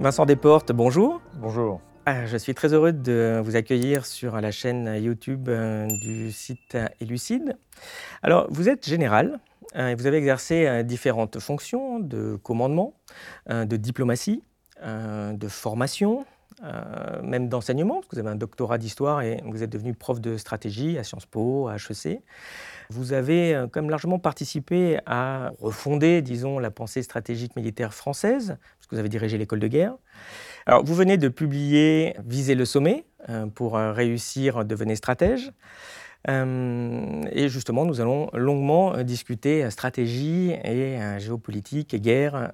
Vincent Desportes, bonjour. Bonjour. Ah, je suis très heureux de vous accueillir sur la chaîne YouTube euh, du site Elucide. Alors, vous êtes général euh, et vous avez exercé euh, différentes fonctions de commandement, de diplomatie, de formation, même d'enseignement, parce que vous avez un doctorat d'histoire et vous êtes devenu prof de stratégie à Sciences Po, à HEC. Vous avez quand même largement participé à refonder, disons, la pensée stratégique militaire française, parce que vous avez dirigé l'école de guerre. Alors, vous venez de publier Viser le sommet euh, pour euh, réussir, devenir stratège. Euh, et justement, nous allons longuement discuter stratégie et géopolitique et guerre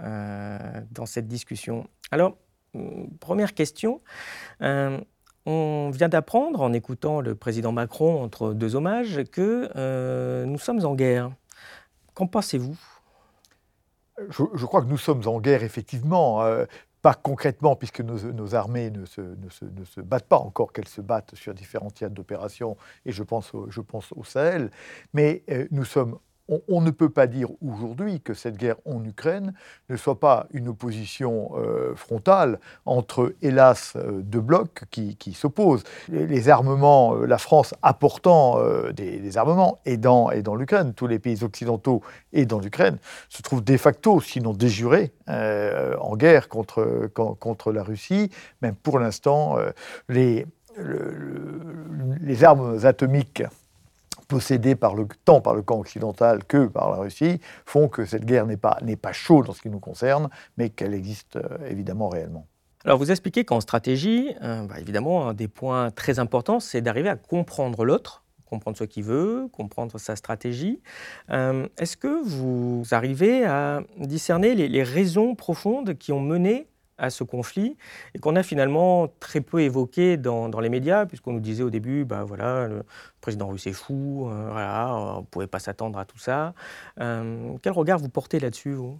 dans cette discussion. Alors, première question. On vient d'apprendre, en écoutant le président Macron entre deux hommages, que nous sommes en guerre. Qu'en pensez-vous? Je, crois que nous sommes en guerre, effectivement pas concrètement, puisque nos, armées ne se, battent pas encore, qu'elles se battent sur différents théâtres d'opération, et je pense, au, au Sahel, mais euh, nous sommes on, ne peut pas dire aujourd'hui que cette guerre en Ukraine ne soit pas une opposition euh, frontale entre, hélas, euh, deux blocs qui, s'opposent. Les, armements, euh, la France apportant des, armements, et dans, et dans l'Ukraine, tous les pays occidentaux et dans l'Ukraine, se trouvent de facto, sinon déjurés, en guerre contre, contre la Russie. Même pour l'instant, les, les armes atomiques possédées par le, tant par le camp occidental que par la Russie, font que cette guerre n'est pas, pas chaude en ce qui nous concerne, mais qu'elle existe euh, évidemment réellement. Alors vous expliquez qu'en stratégie, euh, bah, évidemment, un des points très importants, c'est d'arriver à comprendre l'autre, comprendre ce qu'il veut, comprendre sa stratégie. Euh, est-ce que vous arrivez à discerner les raisons profondes qui ont mené à ce conflit et qu'on a finalement très peu évoqué dans, les médias, puisqu'on nous disait au début, bah voilà, le président russe est fou, euh, voilà, on ne pouvait pas s'attendre à tout ça. Euh, quel regard vous portez là-dessus, vous?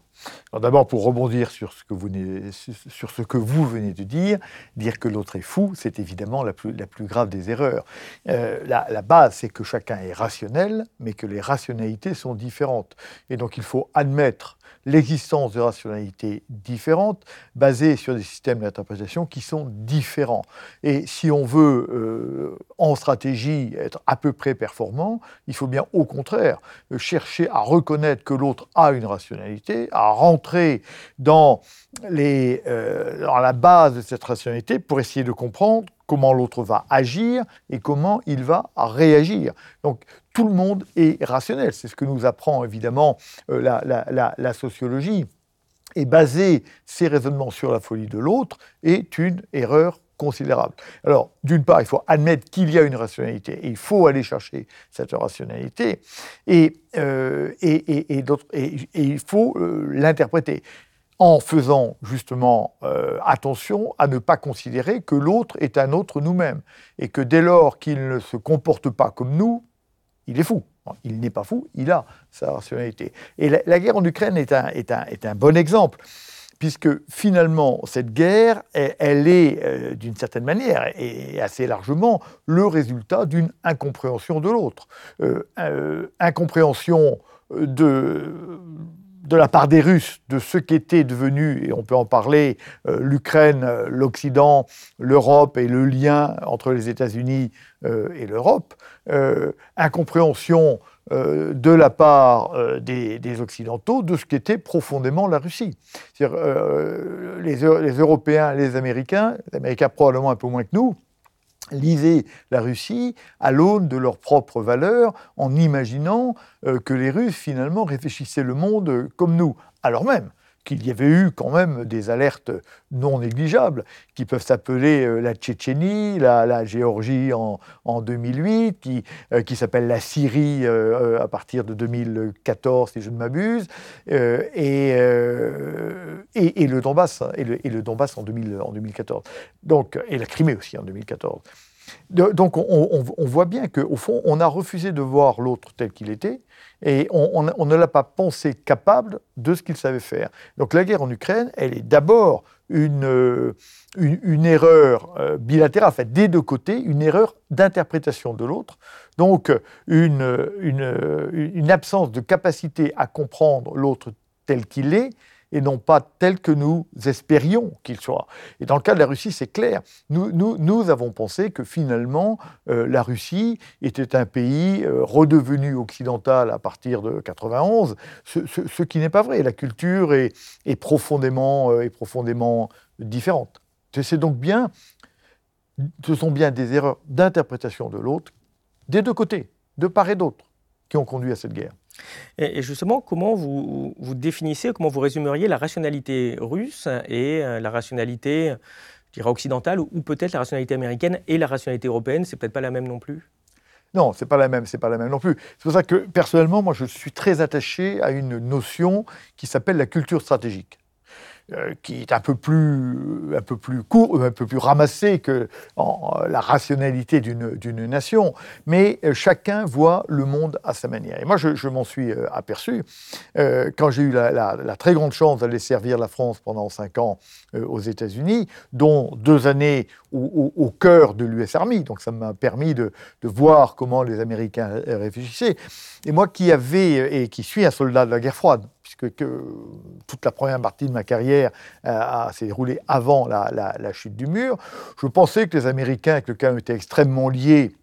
D'abord, pour rebondir sur ce, que vous, sur ce que vous venez de dire, dire que l'autre est fou, c'est évidemment la plus, grave des erreurs. Euh, la base, c'est que chacun est rationnel, mais que les rationalités sont différentes. Et donc, il faut admettre l'existence de rationalités différentes, basées sur des systèmes d'interprétation qui sont différents. Et si on veut, euh, en stratégie, être à peu près performant, il faut bien au contraire chercher à reconnaître que l'autre a une rationalité, à rentrer dans, euh, dans la base de cette rationalité pour essayer de comprendre comment l'autre va agir et comment il va réagir. Donc tout le monde est rationnel. C'est ce que nous apprend évidemment euh, la, sociologie. Et baser ces raisonnements sur la folie de l'autre est une erreur considérable. Alors, d'une part, il faut admettre qu'il y a une rationalité et il faut aller chercher cette rationalité et, euh, il faut euh, l'interpréter en faisant justement attention à ne pas considérer que l'autre est un autre nous-mêmes et que dès lors qu'il ne se comporte pas comme nous, il est fou. Il n'est pas fou, il a sa rationalité. Et la, guerre en Ukraine est un, est, un, est un, bon exemple, puisque finalement, cette guerre, elle, est, euh, d'une certaine manière, et assez largement, le résultat d'une incompréhension de l'autre. Euh, euh, incompréhension de de la part des Russes de ce qu'était devenu, et on peut en parler, euh, l'Ukraine, euh, l'Occident, l'Europe et le lien entre les États-Unis euh, et l'Europe, incompréhension de la part des, Occidentaux de ce qu'était profondément la Russie. Les, les Européens, les Américains, les Américains probablement un peu moins que nous, lisaient la Russie à l'aune de leurs propres valeurs, en imaginant euh, que les Russes, finalement, réfléchissaient le monde comme nous, alors même qu'il y avait eu quand même des alertes non négligeables, qui peuvent s'appeler euh, la Tchétchénie, la, Géorgie en, 2008, qui, euh, qui s'appelle la Syrie à partir de 2014, si je ne m'abuse, et, et, le Donbass, et le, Donbass en, 2000, en 2014. Donc, et la Crimée aussi en 2014. Donc on, voit bien qu'au fond, on a refusé de voir l'autre tel qu'il était et on, ne l'a pas pensé capable de ce qu'il savait faire. Donc la guerre en Ukraine, elle est d'abord une, une, erreur euh, bilatérale, en fait, des deux côtés, une erreur d'interprétation de l'autre, donc une, une absence de capacité à comprendre l'autre tel qu'il est, et non pas tel que nous espérions qu'il soit. Et dans le cas de la Russie, c'est clair. Nous, avons pensé que finalement, euh, la Russie était un pays euh, redevenu occidental à partir de 91, ce, qui n'est pas vrai. La culture est, profondément, euh, profondément différente. C'est donc bien, ce sont bien des erreurs d'interprétation de l'autre, des deux côtés, de part et d'autre, qui ont conduit à cette guerre. Et justement, comment vous, vous définissez, comment vous résumeriez la rationalité russe et euh, la rationalité, je dirais, occidentale, ou peut-être la rationalité américaine et la rationalité européenne? C'est peut-être pas la même non plus non, c'est pas la même, c'est pas la même non plus. C'est pour ça que personnellement, moi, je suis très attaché à une notion qui s'appelle la culture stratégique. Euh, qui est un peu plus, un peu plus court, un peu plus ramassé que la rationalité d'une nation, mais euh, chacun voit le monde à sa manière. Et moi, je, m'en suis euh, aperçu quand j'ai eu la, très grande chance d'aller servir la France pendant cinq ans aux États-Unis, dont deux années au, cœur de l'US Army. Donc ça m'a permis de, de, voir comment les Américains réfléchissaient. Et moi qui avais et qui suis un soldat de la guerre froide, que, toute la première partie de ma carrière euh, s'est déroulée avant la, chute du mur. Je pensais que les Américains, avec lesquels étaient extrêmement liés,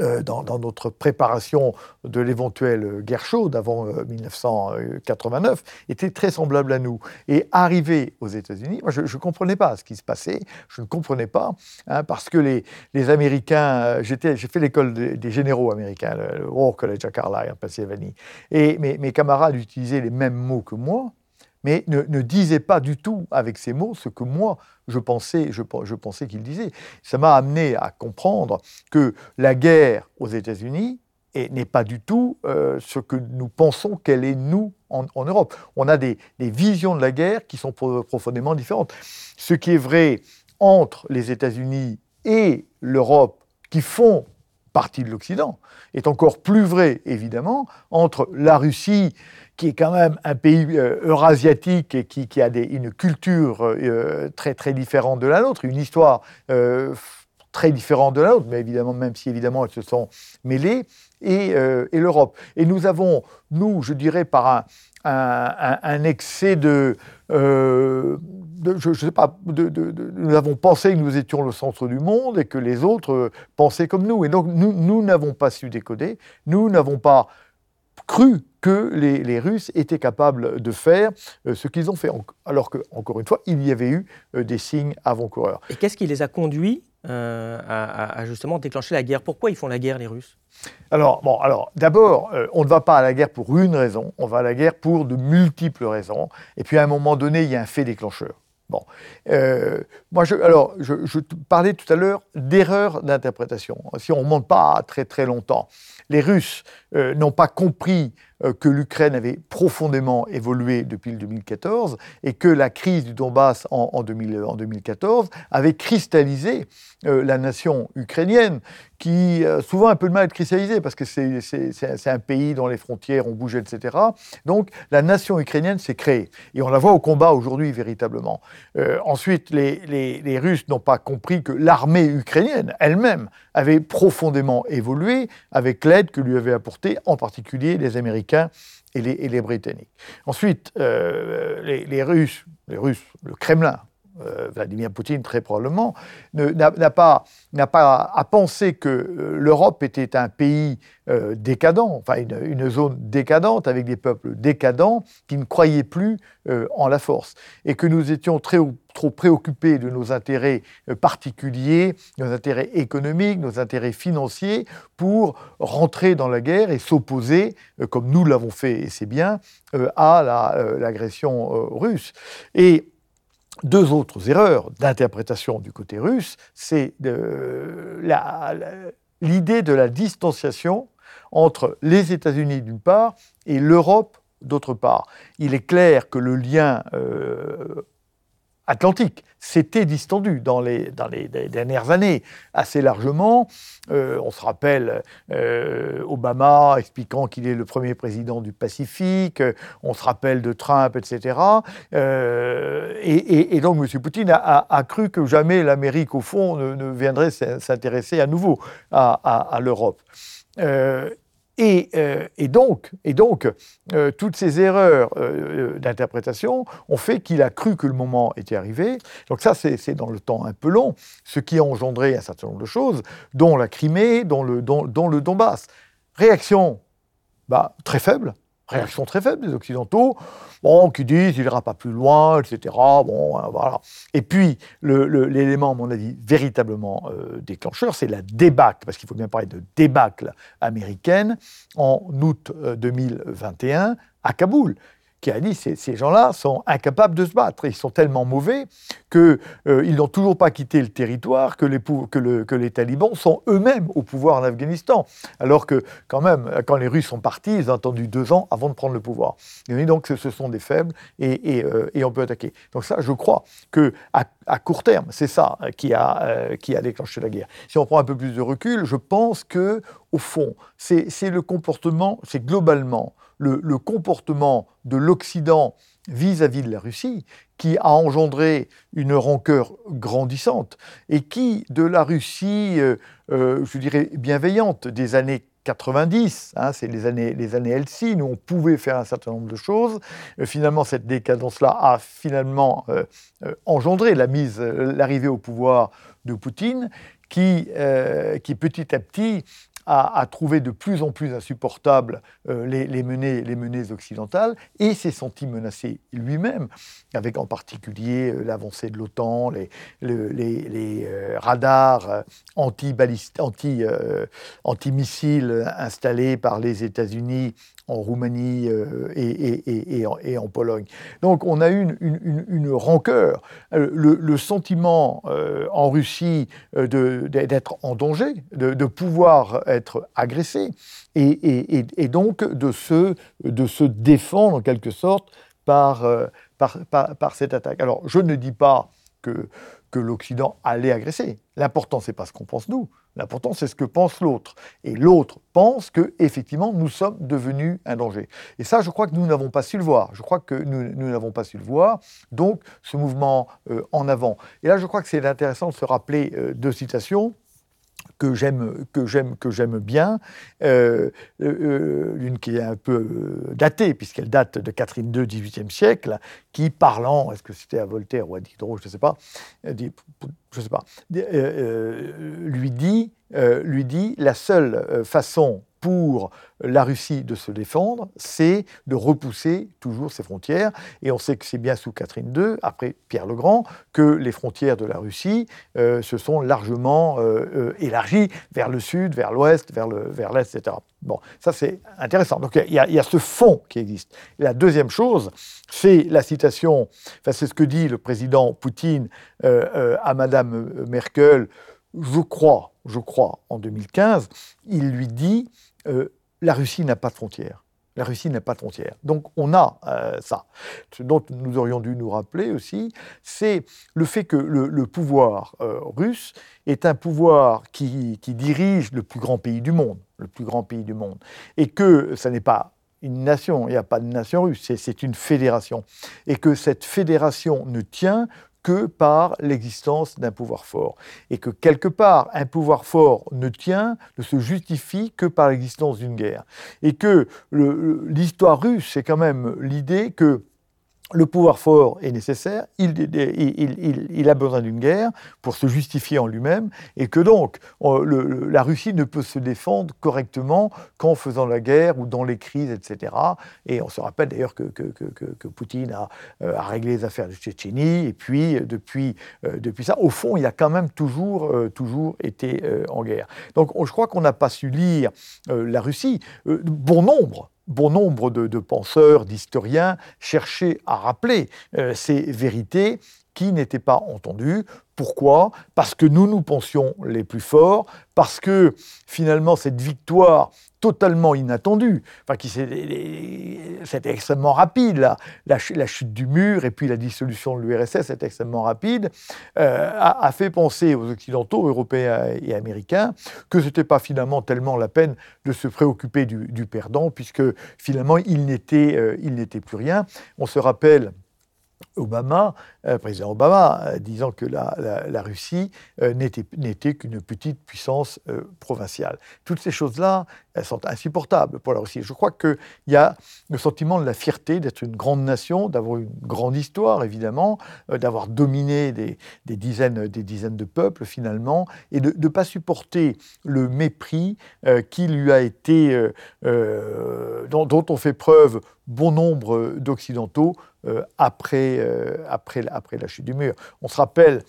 euh, dans, notre préparation de l'éventuelle guerre chaude avant 1989 euh, était très semblable à nous. Et arrivé aux États-Unis, moi je ne comprenais pas ce qui se passait, je ne comprenais pas, hein, parce que les, Américains, euh, j'ai fait l'école des, généraux américains, le War College à Carlisle, en Pennsylvanie, et mes camarades utilisaient les mêmes mots que moi, mais ne, disait pas du tout avec ces mots ce que moi je pensais, je, pensais qu'il disait. Ça m'a amené à comprendre que la guerre aux États-Unis n'est pas du tout euh, ce que nous pensons qu'elle est nous en, Europe. On a des, visions de la guerre qui sont profondément différentes. Ce qui est vrai entre les États-Unis et l'Europe, qui font partie de l'Occident, est encore plus vrai, évidemment, entre la Russie qui est quand même un pays euh, eurasiatique et qui, a une culture euh, très très différente de la nôtre, une histoire euh, très différente de la nôtre, mais évidemment, même si évidemment elles se sont mêlées, et, l'Europe. Et nous avons, nous, je dirais, par un, excès de, je, sais pas, nous avons pensé que nous étions le centre du monde et que les autres pensaient comme nous. Et donc, nous n'avons pas su décoder, nous n'avons pas cru que les, Russes étaient capables de faire euh, ce qu'ils ont fait, alors que, encore une fois, il y avait eu euh, des signes avant-coureurs. Et qu'est-ce qui les a conduits euh, à, justement déclencher la guerre Pourquoi ils font la guerre, les Russes? Alors, bon, alors d'abord, on ne va pas à la guerre pour une raison, on va à la guerre pour de multiples raisons. Et puis à un moment donné, il y a un fait déclencheur. Bon, moi, je, alors, je, parlais tout à l'heure d'erreur d'interprétation. Si on ne remonte pas très très longtemps, les Russes n'ont pas compris euh, que l'Ukraine avait profondément évolué depuis le 2014 et que la crise du Donbass en, 2014 avait cristallisé euh, la nation ukrainienne, qui a souvent un peu de mal à être cristallisée parce que c'est un pays dont les frontières ont bougé, etc. Donc la nation ukrainienne s'est créée et on la voit au combat aujourd'hui véritablement. Euh, ensuite, les, les Russes n'ont pas compris que l'armée ukrainienne elle-même avait profondément évolué avec l'aide que lui avaient apportée en particulier les Américains et les, Britanniques. Ensuite, euh, les, Russes, les Russes, le Kremlin, euh, Vladimir Poutine très probablement, n'a pas, pas à penser que euh, l'Europe était un pays décadent, enfin une, zone décadente avec des peuples décadents qui ne croyaient plus en la force, et que nous étions très trop préoccupés de nos intérêts euh, particuliers, nos intérêts économiques, nos intérêts financiers, pour rentrer dans la guerre et s'opposer, euh, comme nous l'avons fait, et c'est bien, euh, à l'agression russe. Et deux autres erreurs d'interprétation du côté russe, c'est l'idée de la distanciation entre les États-Unis d'une part et l'Europe d'autre part. Il est clair que le lien Atlantique s'était distendu dans les, dans les, dernières années assez largement. Euh, on se rappelle euh, Obama expliquant qu'il est le premier président du Pacifique, on se rappelle de Trump, etc. Euh, et, donc M. Poutine a, cru que jamais l'Amérique, au fond, ne, viendrait s'intéresser à nouveau à l'Europe. Et, donc, et donc toutes ces erreurs d'interprétation ont fait qu'il a cru que le moment était arrivé. Donc ça, c'est dans le temps un peu long, ce qui a engendré un certain nombre de choses, dont la Crimée, dont le, dont, le Donbass. Réaction bah, très faible, réaction très faible des Occidentaux, bon, qui disent il n'ira pas plus loin, etc. Bon, hein, voilà. Et puis, l'élément, à mon avis, véritablement euh, déclencheur, c'est la débâcle, parce qu'il faut bien parler de débâcle américaine, en août 2021 euh, à Kaboul qui a dit ces, ces gens-là sont incapables de se battre. Ils sont tellement mauvais qu'ils euh, n'ont toujours pas quitté le territoire, que les, talibans sont eux-mêmes au pouvoir en Afghanistan. Alors que, quand même, quand les Russes sont partis, ils ont attendu deux ans avant de prendre le pouvoir. Et donc, ce sont des faibles euh, et on peut attaquer. Donc, ça, je crois que à, court terme, c'est ça qui a, euh, qui a déclenché la guerre. Si on prend un peu plus de recul, je pense que, au fond, c'est le comportement, c'est globalement le, comportement de l'Occident vis-à-vis de la Russie qui a engendré une rancœur grandissante et qui, de la Russie, euh, euh, je dirais, bienveillante des années 90, hein, c'est les années, les années Helsinki, où on pouvait faire un certain nombre de choses. Euh, finalement, cette décadence-là a finalement engendré la mise, l'arrivée au pouvoir de Poutine, qui, qui petit à petit a, trouvé de plus en plus insupportables euh, les, menées, les menées occidentales et s'est senti menacé lui-même, avec en particulier euh, l'avancée de l'OTAN, les, euh, radars anti-missiles anti, anti installés par les États-Unis en Roumanie et, et, en, Pologne. Donc on a eu une, une, rancœur. Le, sentiment en Russie d'être en danger, de, pouvoir être agressé et, donc de se, défendre en quelque sorte euh, par, cette attaque. Alors je ne dis pas que, que l'Occident allait agresser. L'important, c'est pas ce qu'on pense nous. L'important, c'est ce que pense l'autre. Et l'autre pense que, effectivement, nous sommes devenus un danger. Et ça, je crois que nous n'avons pas su le voir. Je crois que nous n'avons pas su le voir. Donc, ce mouvement euh, en avant. Et là, je crois que c'est intéressant de se rappeler euh, deux citations que j'aime que j'aime que j'aime bien, euh, euh, euh, une qui est un peu datée puisqu'elle date de Catherine II, XVIIIe siècle, qui parlant, est-ce que c'était à Voltaire ou à Diderot, je ne sais pas, dit, je sais pas, lui dit lui dit la seule façon pour la Russie de se défendre, c'est de repousser toujours ses frontières. Et on sait que c'est bien sous Catherine II, après Pierre le Grand, que les frontières de la Russie euh, se sont largement euh, euh, élargies vers le sud, vers l'ouest, vers l'est, vers etc. Bon, ça c'est intéressant. Donc il y, y, a ce fond qui existe. La deuxième chose, c'est la citation, enfin c'est ce que dit le président Poutine à Madame Merkel, je crois, je crois, en 2015, il lui dit euh, la Russie n'a pas de frontières. La Russie n'a pas de frontières. Donc on a euh, ça. Ce dont nous aurions dû nous rappeler aussi, c'est le fait que le, pouvoir euh, russe est un pouvoir qui, qui, dirige le plus grand pays du monde, le plus grand pays du monde, et que ça n'est pas une nation, il n'y a pas de nation russe, c'est une fédération, et que cette fédération ne tient que par l'existence d'un pouvoir fort. Et que quelque part, un pouvoir fort ne tient, ne se justifie que par l'existence d'une guerre. Et que l'histoire russe, c'est quand même l'idée que le pouvoir fort est nécessaire, il, a besoin d'une guerre pour se justifier en lui-même, et que donc la Russie ne peut se défendre correctement qu'en faisant la guerre ou dans les crises, etc. Et on se rappelle d'ailleurs que, Poutine euh, a, réglé les affaires de Tchétchénie, et puis depuis, euh, depuis ça, au fond, il a quand même toujours, euh, toujours été en guerre. Donc je crois qu'on n'a pas su lire la Russie. bon nombre bon nombre de, penseurs, d'historiens cherchaient à rappeler euh, ces vérités qui n'étaient pas entendues. Pourquoi? Parce que nous nous pensions les plus forts, parce que finalement cette victoire totalement inattendue, enfin qui c'était extrêmement rapide, la, chute du mur et puis la dissolution de l'URSS est extrêmement rapide, euh, a, fait penser aux Occidentaux, Européens et Américains, que ce n'était pas finalement tellement la peine de se préoccuper du, perdant, puisque finalement il n'était, euh, il n'était plus rien. On se rappelle Obama, euh, président Obama, euh, disant que la, Russie euh, n'était qu'une petite puissance provinciale. Toutes ces choses-là, elles sont insupportables pour la Russie. Je crois qu'il y a le sentiment de la fierté d'être une grande nation, d'avoir une grande histoire, évidemment, d'avoir dominé des, dizaines, des dizaines de peuples, finalement, et de ne pas supporter le mépris qui lui a été, dont on fait preuve bon nombre d'Occidentaux euh, après, euh, après, après la chute du mur. On se rappelle,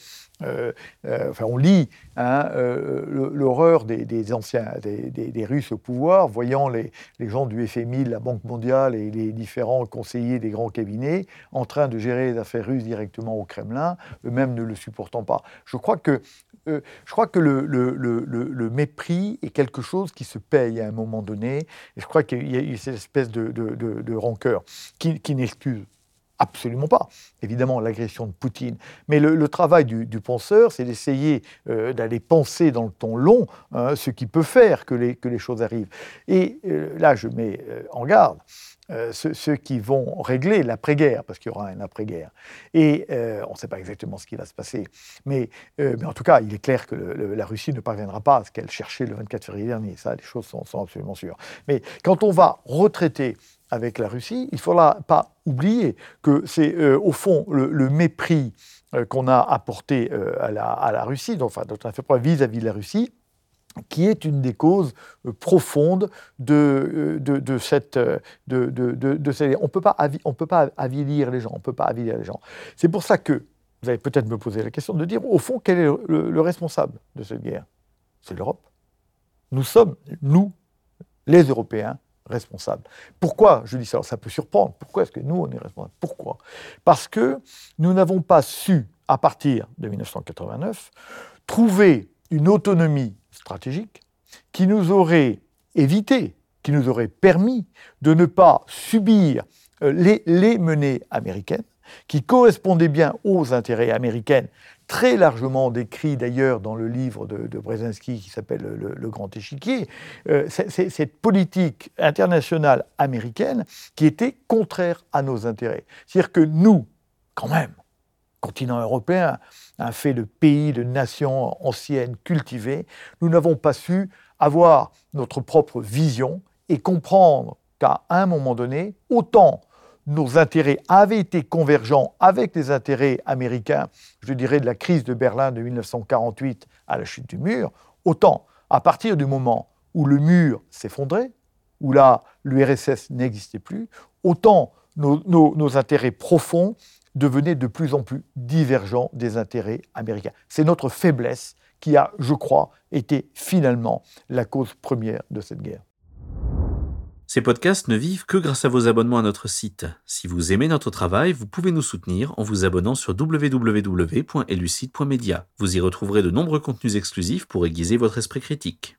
enfin on lit hein, l'horreur des, anciens, des, Russes au pouvoir, voyant les, gens du FMI, de la Banque mondiale et les différents conseillers des grands cabinets en train de gérer les affaires russes directement au Kremlin, eux-mêmes ne le supportant pas. Je crois que je crois que le, mépris est quelque chose qui se paye à un moment donné. Et je crois qu'il y a cette espèce de rancœur qui, qui n'excuse Absolument pas. Évidemment, l'agression de Poutine. Mais le, travail du, penseur, c'est d'essayer euh, d'aller penser dans le temps long hein, ce qui peut faire que les, choses arrivent. Et euh, là, je mets euh, en garde ceux, qui vont régler l'après-guerre, parce qu'il y aura un après-guerre. Et on ne sait pas exactement ce qui va se passer. Mais, en tout cas, il est clair que la Russie ne parviendra pas à ce qu'elle cherchait le 24 février dernier. Ça, les choses sont absolument sûres. Mais quand on va retraiter avec la Russie, il ne faudra pas oublier que c'est euh, au fond le, mépris euh, qu'on a apporté euh, à, la, Russie, enfin, dont on a fait preuve vis-à-vis de la Russie, qui est une des causes profondes de, cette... De on ne peut pas avilir les gens, on peut pas avilir les gens. C'est pour ça que vous allez peut-être me poser la question de dire, au fond, quel est le responsable de cette guerre? C'est l'Europe. Nous sommes, nous, les Européens, Pourquoi je dis ça Ça peut surprendre. Pourquoi est-ce que nous, on est responsable? Pourquoi? Parce que nous n'avons pas su, à partir de 1989, trouver une autonomie stratégique qui nous aurait évité, qui nous aurait permis de ne pas subir euh, les menées américaines, qui correspondaient bien aux intérêts américains très largement décrit d'ailleurs dans le livre de, de Brzezinski qui s'appelle le, Grand Échiquier, euh, c'est cette politique internationale américaine qui était contraire à nos intérêts. C'est-à-dire que nous, quand même, continent européen, un fait de pays, de nations anciennes, cultivées, nous n'avons pas su avoir notre propre vision et comprendre qu'à un moment donné, autant nos intérêts avaient été convergents avec les intérêts américains, je dirais de la crise de Berlin de 1948 à la chute du mur, autant à partir du moment où le mur s'effondrait, où là l'URSS n'existait plus, autant nos, intérêts profonds devenaient de plus en plus divergents des intérêts américains. C'est notre faiblesse qui a, je crois, été finalement la cause première de cette guerre. Ces podcasts ne vivent que grâce à vos abonnements à notre site. Si vous aimez notre travail, vous pouvez nous soutenir en vous abonnant sur www.elucide.media. Vous y retrouverez de nombreux contenus exclusifs pour aiguiser votre esprit critique.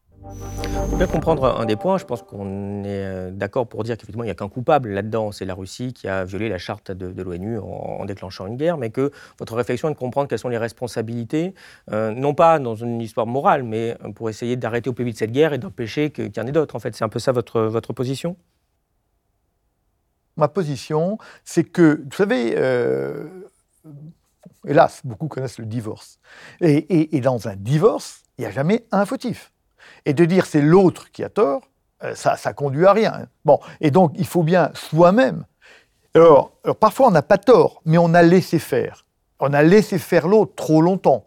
Pour bien comprendre un des points, je pense qu'on est euh, d'accord pour dire qu'effectivement, il n'y a qu'un coupable là-dedans, c'est la Russie qui a violé la charte de, l'ONU en, déclenchant une guerre, mais que votre réflexion est de comprendre quelles sont les responsabilités, euh, non pas dans une histoire morale, mais pour essayer d'arrêter au plus vite cette guerre et d'empêcher qu'il y en ait d'autres. En fait, c'est un peu ça votre, votre position? Ma position, c'est que, vous savez, euh, hélas, beaucoup connaissent le divorce. Et dans un divorce, il n'y a jamais un fautif. Et de dire c'est l'autre qui a tort, euh, ça, ça conduit à rien. Bon, et donc il faut bien soi-même. alors, parfois on n'a pas tort, mais on a laissé faire. On a laissé faire l'autre trop longtemp.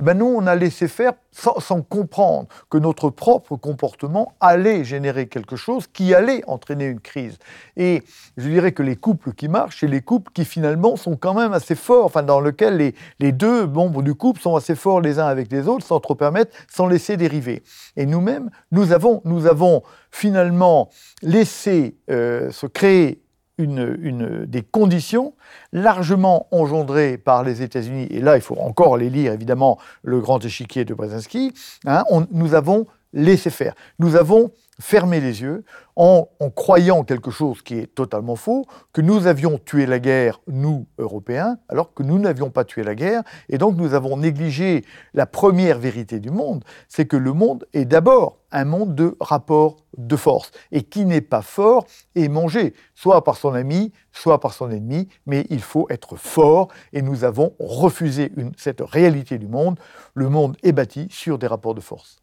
Eh ben nous, on a laissé faire sans, comprendre que notre propre comportement allait générer quelque chose qui allait entraîner une crise. Et je dirais que les couples qui marchent, c'est les couples qui finalement sont quand même assez forts, enfin dans lesquels les, les, deux membres du couple sont assez forts les uns avec les autres, sans trop permettre, sans laisser dériver. Et nous-mêmes, nous avons, nous avons finalement laissé euh, se créer une, des conditions largement engendrées par les États-Unis, et là il faut encore les lire évidemment, le grand échiquier de Brzezinski, hein, nous avons laissé faire. Nous avons fermé les yeux en, croyant quelque chose qui est totalement faux, que nous avions tué la guerre, nous, Européens, alors que nous n'avions pas tué la guerre. Et donc nous avons négligé la première vérité du monde, c'est que le monde est d'abord un monde de rapports de force. Et qui n'est pas fort est mangé, soit par son ami, soit par son ennemi, mais il faut être fort. Et nous avons refusé cette réalité du monde. Le monde est bâti sur des rapports de force.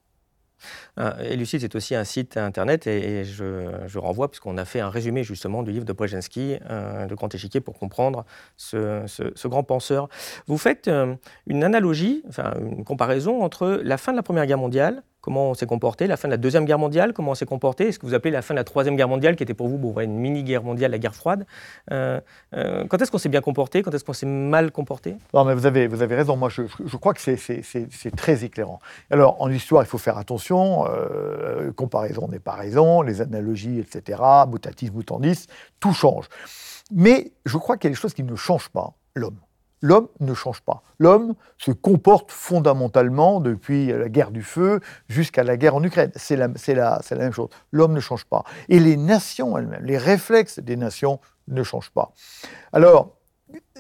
Euh, Elucide, c'est aussi un site internet et, je, renvoie, puisqu'on a fait un résumé justement du livre de Brzezinski, de Grand Échiquier, pour comprendre ce, grand penseur. Vous faites euh, une analogie, enfin une comparaison entre la fin de la Première Guerre mondiale comment on s'est comporté, la fin de la Deuxième Guerre mondiale, comment on s'est comporté, est-ce que vous appelez la fin de la Troisième Guerre mondiale, qui était pour vous bon, une mini-guerre mondiale, la guerre froide euh, euh, Quand est-ce qu'on s'est bien comporté Quand est-ce qu'on s'est mal comporté? Non, mais vous avez, vous avez raison, moi je, je crois que c'est très éclairant. Alors en histoire, il faut faire attention, euh, comparaison n'est pas raison, les analogies, etc., mutatis mutandis, tout change. Mais je crois qu'il y a des choses qui ne changent pas, l'homme l'homme ne change pas. L'homme se comporte fondamentalement depuis la guerre du feu jusqu'à la guerre en Ukraine. C'est la, même chose. L'homme ne change pas. Et les nations elles-mêmes, les réflexes des nations ne changent pas. Alors,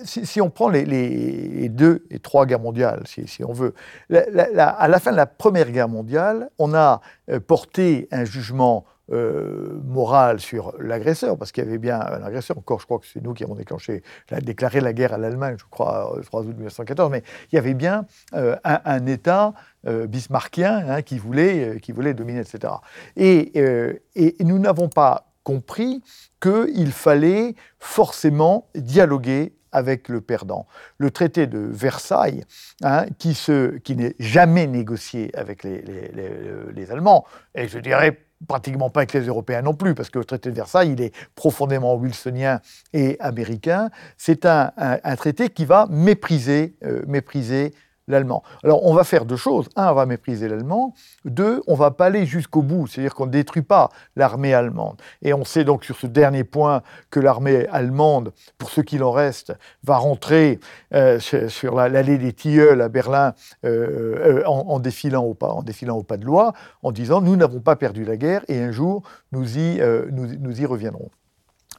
si, on prend les, deux et trois guerres mondiales, si, on veut, à la fin de la Première Guerre mondiale, on a euh, porté un jugement euh, morale sur l'agresseur, parce qu'il y avait bien un agresseur, encore je crois que c'est nous qui avons déclenché, déclaré la guerre à l'Allemagne, je crois, le 3 août 1914, mais il y avait bien euh, un, État euh, bismarckien hein, qui, voulait, qui voulait dominer, etc. Et, et nous n'avons pas compris qu'il fallait forcément dialoguer avec le perdant. Le traité de Versailles, hein, qui, qui n'est jamais négocié avec les, les, Allemands, et je dirais pratiquement pas avec les Européens non plus, parce que le traité de Versailles, il est profondément wilsonien et américain. C'est un, traité qui va mépriser, euh, mépriser l'allemand. Alors on va faire deux choses. Un, on va mépriser l'allemand. Deux, on va pas aller jusqu'au bout, c'est-à-dire qu'on ne détruit pas l'armée allemande. Et on sait donc sur ce dernier point que l'armée allemande, pour ce qu'il en reste, va rentrer euh, sur l'allée des Tilleuls à Berlin euh, euh, en, défilant au pas, en défilant au pas de loi, en disant nous n'avons pas perdu la guerre et un jour nous y, nous y reviendrons.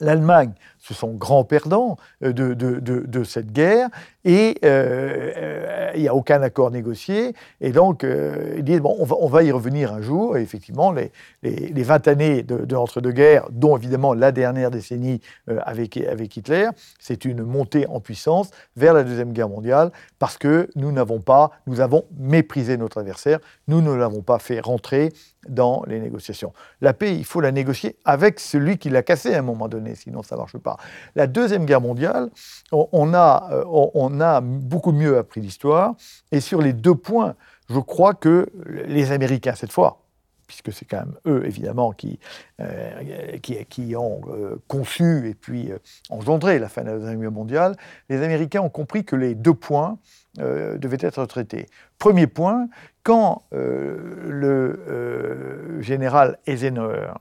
L'Allemagne ce sont grands perdants euh, de, de, de, cette guerre, et euh, euh, il n'y a aucun accord négocié. Et donc, ils disent, bon, on va, on va, y revenir un jour. Et effectivement, les, les, les 20 années de, l'entre-deux-guerres, dont évidemment la dernière décennie avec, avec Hitler, c'est une montée en puissance vers la Deuxième Guerre mondiale, parce que nous n'avons pas, nous avons méprisé notre adversaire, nous ne l'avons pas fait rentrer dans les négociations. La paix, il faut la négocier avec celui qui l'a cassée à un moment donné, sinon ça ne marche pas. La Deuxième Guerre mondiale, on a, euh, on a beaucoup mieux appris l'histoire. Et sur les deux points, je crois que les Américains, cette fois, puisque c'est quand même eux, évidemment, qui, euh, ont euh, conçu et puis engendré la fin de la Deuxième Guerre mondiale, les Américains ont compris que les deux points devaient être traités. Premier point, quand le général Eisenhower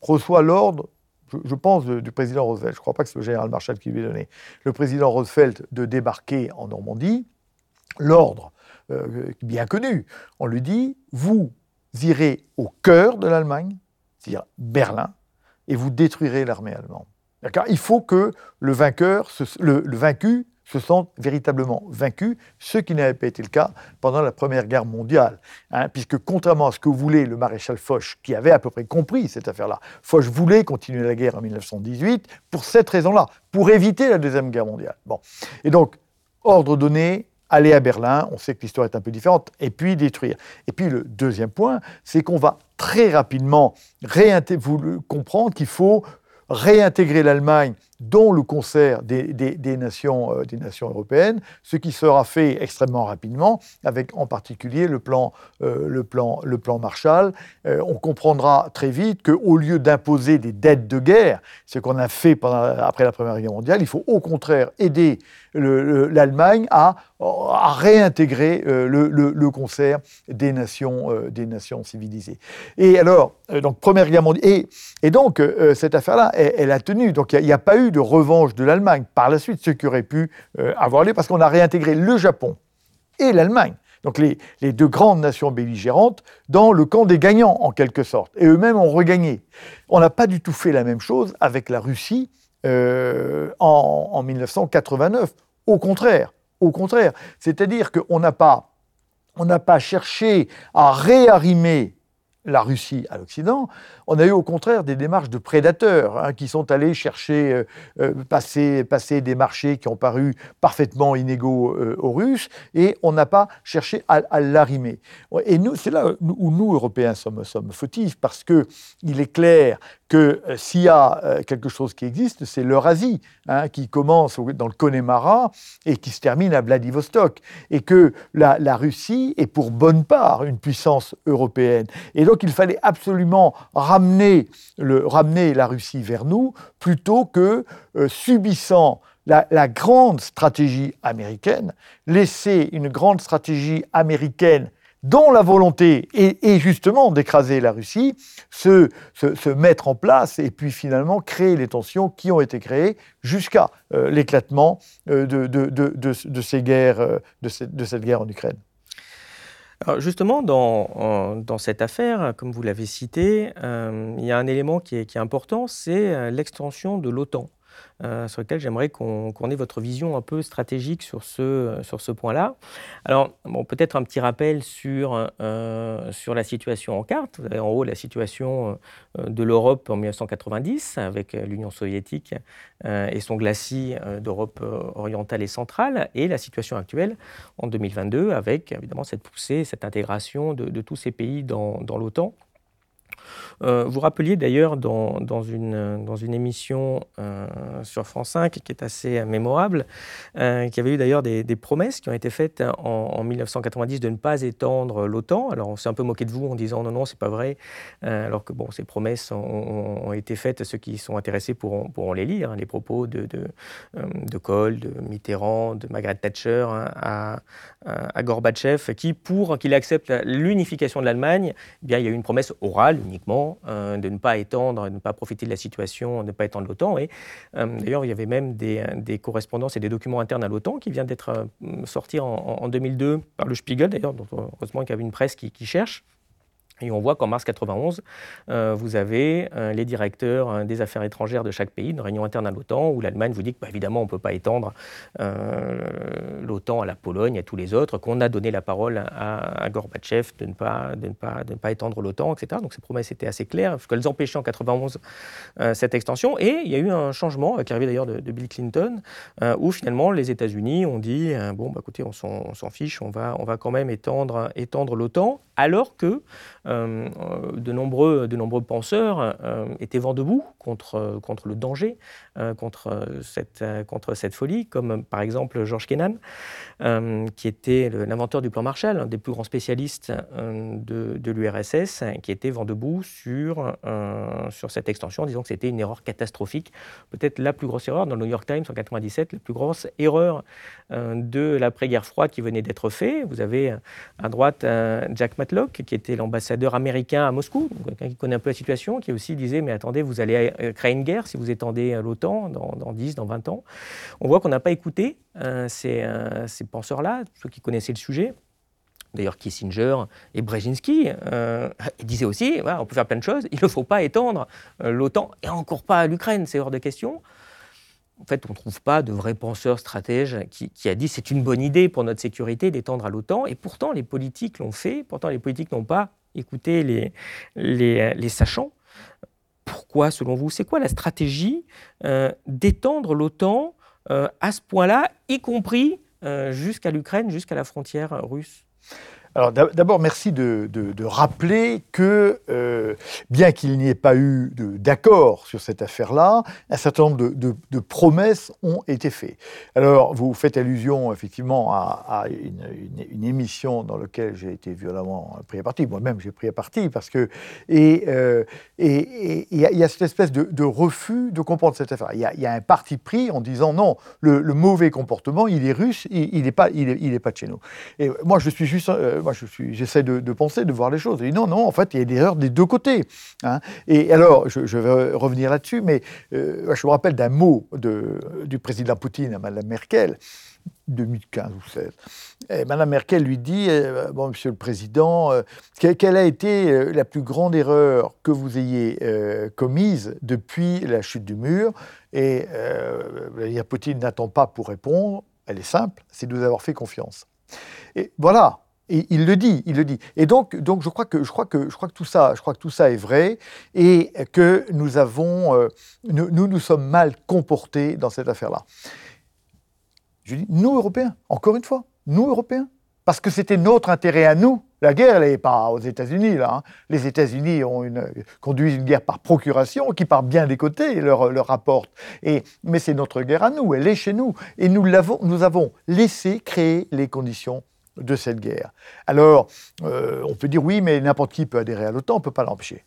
reçoit l'ordre je, pense, du président Roosevelt, je ne crois pas que c'est le général Marshall qui lui ait donné, le président Roosevelt de débarquer en Normandie, l'ordre euh, bien connu, on lui dit, vous irez au cœur de l'Allemagne, c'est-à-dire Berlin, et vous détruirez l'armée allemande. Il faut que le vaincu se sentent véritablement vaincus, ce qui n'avait pas été le cas pendant la Première Guerre mondiale. Hein, puisque contrairement à ce que voulait le maréchal Foch, qui avait à peu près compris cette affaire-là, Foch voulait continuer la guerre en 1918 pour cette raison-là, pour éviter la Deuxième Guerre mondiale. Bon. Et donc, ordre donné, aller à Berlin, on sait que l'histoire est un peu différente, et puis détruire. Et puis le deuxième point, c'est qu'on va très rapidement comprendre qu'il faut réintégrer l'Allemagne dans le concert des, nations, euh, des nations européennes, ce qui sera fait extrêmement rapidement, avec en particulier le plan, euh, le plan, le plan Marshall. Euh, on comprendra très vite qu'au lieu d'imposer des dettes de guerre, ce qu'on a fait après la Première Guerre mondiale, il faut au contraire aider l'Allemagne à, réintégrer le, concert des nations, des nations civilisées. Et alors, donc Première Guerre mondiale, et donc cette affaire-là, elle, a tenu. Donc il n'y a, pas eu de revanche de l'Allemagne par la suite, ce qui aurait pu euh, avoir lieu, parce qu'on a réintégré le Japon et l'Allemagne. donc les, deux grandes nations belligérantes, dans le camp des gagnants, en quelque sorte. Et eux-mêmes ont regagné. On n'a pas du tout fait la même chose avec la Russie euh, en, en 1989. Au contraire, au contraire. C'est-à-dire qu'on n'a pas, n'a pas cherché à réarrimer la Russie à l'Occident, on a eu au contraire des démarches de prédateurs hein, qui sont allés chercher, euh, euh, passer, passer, des marchés qui ont paru parfaitement inégaux euh, aux Russes, et on n'a pas cherché à, l'arrimer. Et nous, c'est là où nous, Européens, sommes, fautifs, parce que il est clair que s'il y a quelque chose qui existe, c'est l'Eurasie, hein, qui commence dans le Connemara et qui se termine à Vladivostok, et que la, la Russie est pour bonne part une puissance européenne. Et donc il fallait absolument ramener, la Russie vers nous plutôt que euh, subissant la, grande stratégie américaine, laisser une grande stratégie américaine dont la volonté est, justement d'écraser la Russie, se, mettre en place et puis finalement créer les tensions qui ont été créées jusqu'à euh, l'éclatement euh, de, ces guerres, de cette guerre en Ukraine. Justement, dans, cette affaire, comme vous l'avez cité, euh, il y a un élément qui est, qui est important, c'est euh, l'extension de l'OTAN. Euh, sur lequel j'aimerais qu'on ait votre vision un peu stratégique sur ce, sur ce point-là. Alors, peut-être un petit rappel sur, euh, sur la situation en carte. Vous avez en haut la situation euh, de l'Europe en 1990 avec l'Union soviétique et son glacis d'Europe orientale et centrale, et la situation actuelle en 2022 avec évidemment cette poussée, cette intégration de, tous ces pays dans l'OTAN. Euh, vous rappeliez d'ailleurs dans, dans, une, dans une émission euh, sur France 5 qui est assez mémorable, euh, qu'il y avait eu d'ailleurs des, promesses qui ont été faites en, 1990 de ne pas étendre l'OTAN. Alors on s'est un peu moqué de vous en disant non, non, c'est pas vrai, alors que bon, ces promesses ont, été faites. Ceux qui sont intéressés pourront, pourront les lire, hein, les propos de, de, de, Kohl, de Mitterrand, de Margaret Thatcher hein, à, à, Gorbatchev, qui, pour qu'il accepte l'unification de l'Allemagne, eh bien, il y a eu une promesse orale euh, de ne pas étendre, de ne pas profiter de la situation, de ne pas étendre l'OTAN. Et euh, d'ailleurs, il y avait même des, correspondances et des documents internes à l'OTAN qui viennent d'être euh, sortis en, 2002 par le Spiegel, d'ailleurs, heureusement qu'il y avait une presse qui cherche. Et on voit qu'en mars 91, euh, vous avez euh, les directeurs euh, des affaires étrangères de chaque pays, une réunion interne à l'OTAN, où l'Allemagne vous dit que, bah, on ne peut pas étendre l'OTAN à la Pologne, à tous les autres, qu'on a donné la parole à, Gorbatchev de ne, pas, étendre l'OTAN, etc. Donc ces promesses étaient assez claires, qu'elles empêchaient en 91 cette extension. Et il y a eu un changement, qui arrivé d'ailleurs de, Bill Clinton, où finalement les États-Unis ont dit bon, bah, écoutez, on s'en fiche, on va, on va quand même étendre, l'OTAN, alors que de, nombreux, de nombreux penseurs euh, étaient vent debout contre, contre le danger, euh, contre, cette, contre cette folie, comme par exemple George Kennan, qui était l'inventeur du plan Marshall, un des plus grands spécialistes de, l'URSS, qui était vent debout sur, sur cette extension, en disant que c'était une erreur catastrophique, peut-être la plus grosse erreur dans le New York Times en 1997, la plus grosse erreur de l'après-guerre froide qui venait d'être faite. Vous avez à droite Jack Matlock, qui était l'ambassadeur américain à Moscou, quelqu'un qui connaît un peu la situation, qui aussi disait Mais attendez, vous allez euh, créer une guerre si vous étendez euh, l'OTAN dans, dans, 10, dans 20 ans. On voit qu'on n'a pas écouté euh, ces, penseurs-là, ceux qui connaissaient le sujet. D'ailleurs, Kissinger et Brzezinski disaient aussi on peut faire plein de choses, il ne faut pas étendre l'OTAN, et encore pas à l'Ukraine, c'est hors de question en fait, on ne trouve pas de vrai penseur stratège qui, a dit c'est une bonne idée pour notre sécurité d'étendre à l'OTAN. Et pourtant, les politiques l'ont fait. Pourtant, les politiques n'ont pas écouté les, les, sachants. Pourquoi, selon vous C'est quoi la stratégie euh, d'étendre l'OTAN euh, à ce point-là, y compris euh, jusqu'à l'Ukraine, jusqu'à la frontière russe? Alors d'abord, merci de, rappeler que, euh, bien qu'il n'y ait pas eu d'accord sur cette affaire-là, un certain nombre de, promesses ont été faites. Alors, vous faites allusion effectivement à, une, émission dans laquelle j'ai été violemment pris à partie. Moi-même, j'ai pris à partie parce que... Et euh, il y, a cette espèce de, refus de comprendre cette affaire. Il y, a un parti pris en disant non, le, mauvais comportement, il est russe, il n'est pas, il est, pas de chez nous. Et moi, je suis juste... Euh, moi, j'essaie de, penser, de voir les choses. Et non, non, en fait, il y a des erreurs des deux côtés. Hein. Et alors, je, vais revenir là-dessus, mais euh, je me rappelle d'un mot de, du président Poutine à Mme Merkel 2015 ou 16. Et Madame Merkel lui dit euh, Monsieur le Président, euh, quelle a été la plus grande erreur que vous ayez commise depuis la chute du mur? Et Vladimir Poutine n'attend pas pour répondre. Elle est simple c'est de nous avoir fait confiance. Et voilà. Et il le dit, il le dit. Et donc, donc je, crois que, je, crois que, je, crois que tout ça, je crois que tout ça est vrai et que nous avons, nous, nous nous sommes mal comportés dans cette affaire-là. Je dis, nous, Européens, encore une fois, nous, Européens, parce que c'était notre intérêt à nous. La guerre, elle n'est pas aux États-Unis, là. Hein. Les États-Unis conduisent une guerre par procuration qui part bien des côtés, leur, leur rapporte. Et, mais c'est notre guerre à nous, elle est chez nous. Et nous, l'avons, nous avons laissé créer les conditions de cette guerre. Alors, euh, on peut dire oui, mais n'importe qui peut adhérer à l'OTAN, on ne peut pas l'empêcher.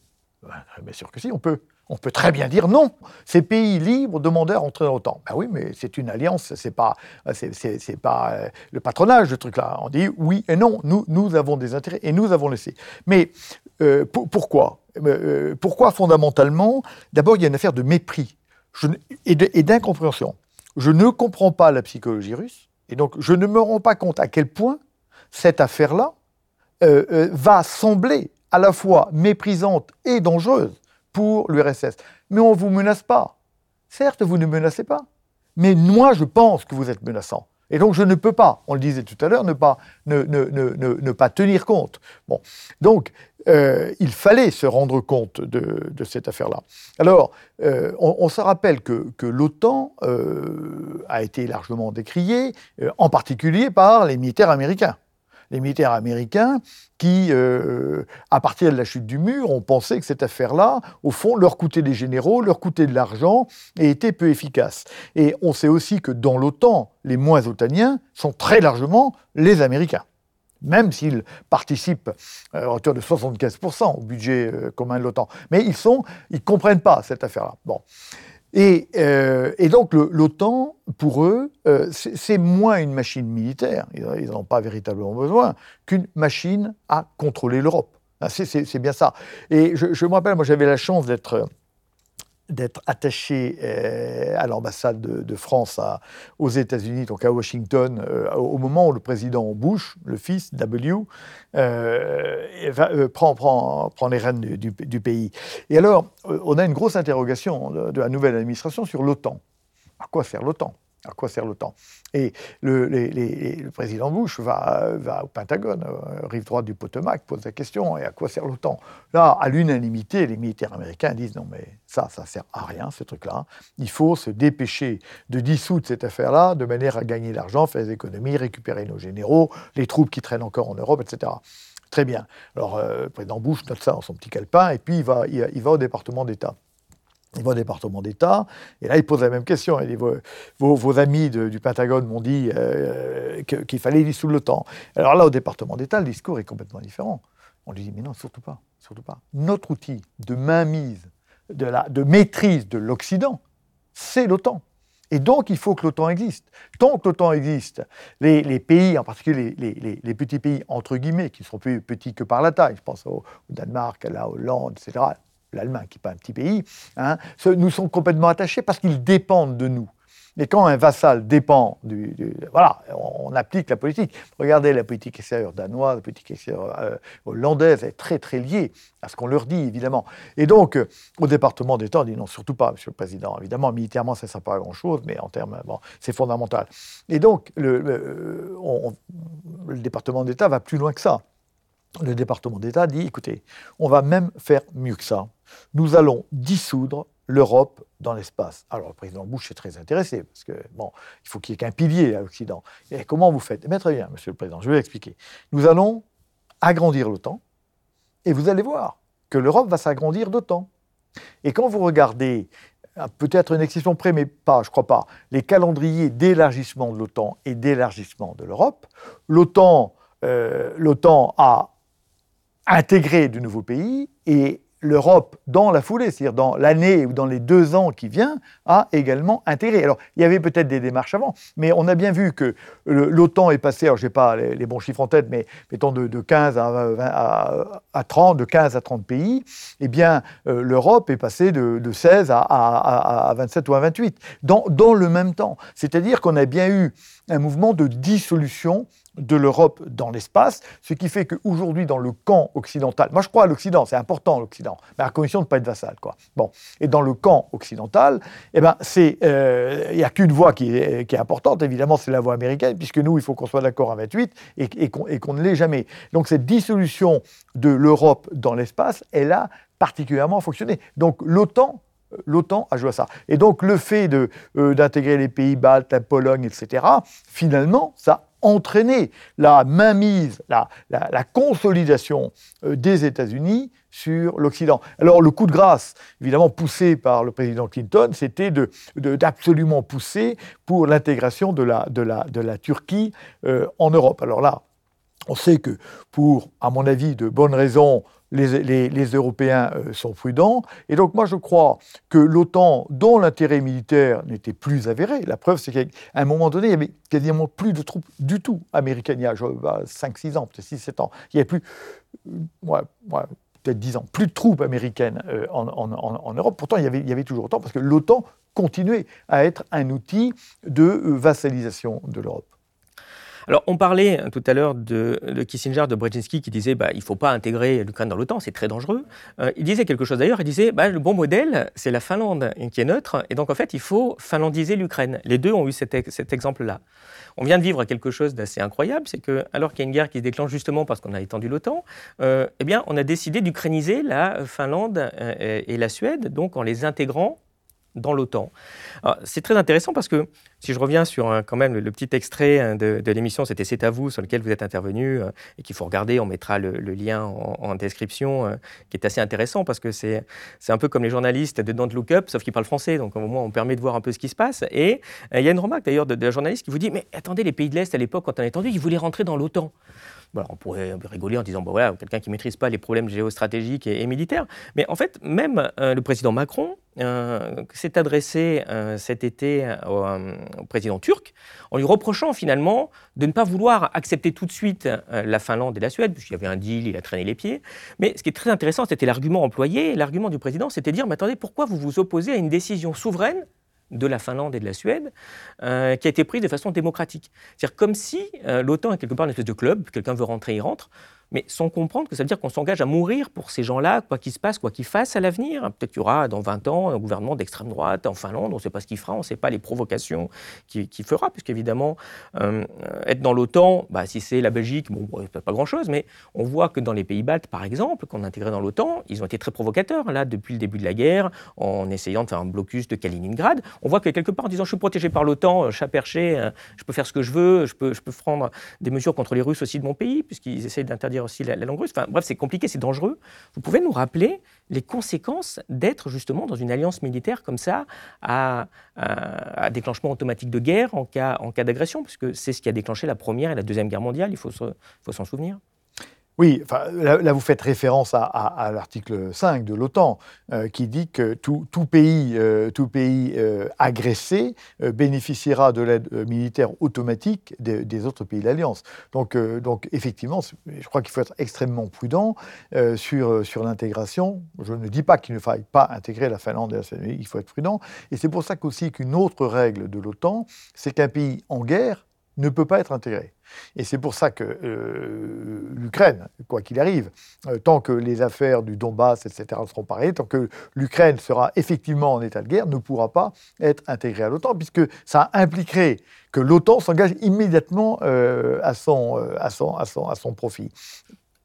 bien sûr que si, on peut. On peut très bien dire non. Ces pays libres demandaient à entrer dans l'OTAN. Ben oui, mais c'est une alliance, c'est pas, c'est, pas euh, le patronage, le truc-là. On dit oui et non. Nous, nous avons des intérêts et nous avons laissé. Mais euh, pourquoi? Euh, Pourquoi fondamentalement? D'abord, il y a une affaire de mépris et, d'incompréhension. Je ne comprends pas la psychologie russe et donc je ne me rends pas compte à quel point cette affaire-là va sembler à la fois méprisante et dangereuse pour l'URSS. Mais on ne vous menace pas. Certes, vous ne menacez pas. Mais moi, je pense que vous êtes menaçant. Et donc, je ne peux pas, on le disait tout à l'heure, ne pas, ne, ne, ne, ne, pas tenir compte. Bon. Donc, euh, il fallait se rendre compte de, de cette affaire-là. Alors, euh, on, se rappelle que, l'OTAN euh, a été largement décriée, en particulier par les militaires américains les militaires américains qui, euh, à partir de la chute du mur, ont pensé que cette affaire-là, au fond, leur coûtait des généraux, leur coûtait de l'argent et était peu efficace. Et on sait aussi que dans l'OTAN, les moins otaniens sont très largement les Américains même s'ils participent euh, à hauteur de 75% au budget euh, commun de l'OTAN. Mais ils ne comprennent pas cette affaire-là. Euh, et, donc l'OTAN, pour eux, euh, c'est moins une machine militaire, ils n'en ont pas véritablement besoin, qu'une machine à contrôler l'Europe. Ah, c'est bien ça. Et je, je me rappelle, moi j'avais la chance d'être d'être attaché euh, à l'ambassade de, France aux États-Unis, donc à Washington, euh, au moment où le président Bush, le fils W, euh, prend, prend, prend, les rênes du, pays. Et alors, on a une grosse interrogation de, de la nouvelle administration sur l'OTAN. À quoi sert l'OTAN? À quoi sert l'OTAN Et le, président Bush va, au Pentagone, euh, rive droite du Potomac, pose la question et à quoi sert l'OTAN Là, à l'unanimité, les militaires américains disent non, mais ça, ça sert à rien, ce truc-là. Il faut se dépêcher de dissoudre cette affaire-là de manière à gagner de l'argent, faire des économies, récupérer nos généraux, les troupes qui traînent encore en Europe, etc. Très bien. Alors, euh, le président Bush note ça dans son petit calepin et puis il va au département d'État. Il va au département d'État, et là, il pose la même question. Il dit, vos, amis du Pentagone m'ont dit euh, qu'il fallait dissoudre l'OTAN. Alors là, au département d'État, le discours est complètement différent. On lui dit, mais non, surtout pas, surtout pas. Notre outil de mainmise, de, maîtrise de l'Occident, c'est l'OTAN. Et donc, il faut que l'OTAN existe. Tant que l'OTAN existe, les, pays, en particulier les, petits pays, entre guillemets, qui sont plus petits que par la taille, je pense au, au Danemark, à la Hollande, etc., l'Allemagne, qui n'est pas un petit pays, hein, nous sont complètement attachés parce qu'ils dépendent de nous. Et quand un vassal dépend du, voilà, on, applique la politique. Regardez la politique extérieure danoise, la politique extérieure euh, hollandaise est très très liée à ce qu'on leur dit évidemment. Et donc euh, au département d'État, on dit non surtout pas, Monsieur le Président. Évidemment militairement ça ne sert pas à grand chose, mais en termes bon, c'est fondamental. Et donc le, le département d'État va plus loin que ça. Le département d'État dit écoutez, on va même faire mieux que ça nous allons dissoudre l'Europe dans l'espace. Alors le président Bush est très intéressé, parce que bon, il faut qu'il y ait qu'un pilier à l'Occident. Et comment vous faites? Eh Très bien, monsieur le président, je vais expliquer. Nous allons agrandir l'OTAN, et vous allez voir que l'Europe va s'agrandir d'autant. Et quand vous regardez, euh, peut-être une exception près, mais pas, je crois pas, les calendriers d'élargissement de l'OTAN et d'élargissement de l'Europe, l'OTAN euh, a intégré de nouveaux pays et l'Europe, dans la foulée, c'est-à-dire dans l'année ou dans les deux ans qui viennent, a également intégré. Alors, il y avait peut-être des démarches avant, mais on a bien vu que l'OTAN est passé, alors je n'ai pas les, bons chiffres en tête, mais mettons de, 15 à, à, 30, de 15 à 30 pays, eh bien, euh, l'Europe est passée de, 16 à, 27 ou à 28, dans, dans le même temps. C'est-à-dire qu'on a bien eu un mouvement de dissolution de l'Europe dans l'espace, ce qui fait qu'aujourd'hui, dans le camp occidental, moi je crois à l'Occident, c'est important l'Occident, mais à condition de ne pas être vassal. Quoi. Bon. Et dans le camp occidental, eh ben, il euh, n'y a qu'une voie qui est, importante, évidemment, c'est la voie américaine, puisque nous, il faut qu'on soit d'accord à 28 et, et qu'on ne l'ait jamais. Donc cette dissolution de l'Europe dans l'espace, elle a particulièrement fonctionné. Donc l'OTAN l'OTAN a joué à ça. Et donc le fait euh, d'intégrer les pays baltes, la Pologne, etc., finalement, ça entraîner la mainmise, la, la, consolidation euh, des États-Unis sur l'Occident. Alors le coup de grâce, évidemment poussé par le président Clinton, c'était d'absolument de, pousser pour l'intégration de la, de la, Turquie euh, en Europe. Alors là, on sait que pour, à mon avis, de bonnes raisons, les, Européens euh, sont prudents. Et donc moi je crois que l'OTAN, dont l'intérêt militaire n'était plus avéré, la preuve c'est qu'à un moment donné, il n'y avait quasiment plus de troupes du tout américaines, il y a 5-6 ans, peut-être 6-7 ans, il n'y avait plus, euh, peut-être 10 ans, plus de troupes américaines euh, en, Europe. Pourtant il y, avait, il y avait toujours autant, parce que l'OTAN continuait à être un outil de vassalisation de l'Europe. Alors, on parlait tout à l'heure de, Kissinger, de Brzezinski, qui disait bah, il ne faut pas intégrer l'Ukraine dans l'OTAN, c'est très dangereux. Euh, il disait quelque chose d'ailleurs, il disait bah, le bon modèle, c'est la Finlande, qui est neutre, et donc en fait, il faut finlandiser l'Ukraine. Les deux ont eu cet, exemple-là. On vient de vivre quelque chose d'assez incroyable, c'est que alors qu'il y a une guerre qui se déclenche justement parce qu'on a étendu l'OTAN, euh, eh bien, on a décidé d'ukrainiser la Finlande euh, et la Suède, donc en les intégrant dans l'OTAN. C'est très intéressant parce que si je reviens sur quand même le, petit extrait hein, de, l'émission, c'était C'est à vous, sur lequel vous êtes intervenu euh, et qu'il faut regarder, on mettra le, lien en, description, euh, qui est assez intéressant parce que c'est un peu comme les journalistes de Don't Look Up, sauf qu'ils parlent français, donc au moins on permet de voir un peu ce qui se passe. Et euh, il y a une remarque d'ailleurs de, de, journaliste qui vous dit, mais attendez, les pays de l'Est à l'époque, quand on a étendu, ils voulaient rentrer dans l'OTAN on pourrait rigoler en disant, bon, voilà, quelqu'un qui ne maîtrise pas les problèmes géostratégiques et, militaires. Mais en fait, même euh, le président Macron euh, s'est adressé euh, cet été au, président turc en lui reprochant finalement de ne pas vouloir accepter tout de suite la Finlande et la Suède, puisqu'il y avait un deal, il a traîné les pieds. Mais ce qui est très intéressant, c'était l'argument employé. L'argument du président, c'était de dire, mais attendez, pourquoi vous vous opposez à une décision souveraine de la Finlande et de la Suède, euh, qui a été prise de façon démocratique. C'est-à-dire comme si euh, l'OTAN est quelque part une espèce de club, quelqu'un veut rentrer, il rentre, mais sans comprendre que ça veut dire qu'on s'engage à mourir pour ces gens-là, quoi qu'il se passe, quoi qu'ils fassent à l'avenir. Peut-être qu'il y aura dans 20 ans un gouvernement d'extrême droite en Finlande, on ne sait pas ce qu'il fera, on ne sait pas les provocations qu'il fera, puisqu'évidemment, euh, être dans l'OTAN, bah, si c'est la Belgique, bon, peut pas grand-chose, mais on voit que dans les pays baltes, par exemple, qu'on intégré dans l'OTAN, ils ont été très provocateurs, là, depuis le début de la guerre, en essayant de faire un blocus de Kaliningrad. On voit que quelque part, en disant je suis protégé par l'OTAN, euh, chat perché, euh, je peux faire ce que je veux, je peux, je peux prendre des mesures contre les Russes aussi de mon pays, puisqu'ils essayent d'interdire aussi la, la langue russe bref, c'est compliqué, c'est dangereux. Vous pouvez nous rappeler les conséquences d'être justement dans une alliance militaire comme ça, à, déclenchement automatique de guerre en cas, en cas d'agression, puisque c'est ce qui a déclenché la Première et la Deuxième Guerre mondiale, il faut s'en souvenir. Oui, là, vous faites référence à, l'article 5 de l'OTAN euh, qui dit que tout, pays, tout pays euh, euh, agressé bénéficiera de l'aide militaire automatique des, autres pays de l'Alliance. Donc, donc, effectivement, je crois qu'il faut être extrêmement prudent sur, sur l'intégration. Je ne dis pas qu'il ne faille pas intégrer la Finlande et la Suède, il faut être prudent. Et c'est pour ça qu'aussi qu'une autre règle de l'OTAN, c'est qu'un pays en guerre ne peut pas être intégré. Et c'est pour ça que euh, l'Ukraine, quoi qu'il arrive, euh, tant que les affaires du Donbass, etc., seront pareilles, tant que l'Ukraine sera effectivement en état de guerre, ne pourra pas être intégrée à l'OTAN, puisque ça impliquerait que l'OTAN s'engage immédiatement euh, à, son, à, son, à, son, à son profit.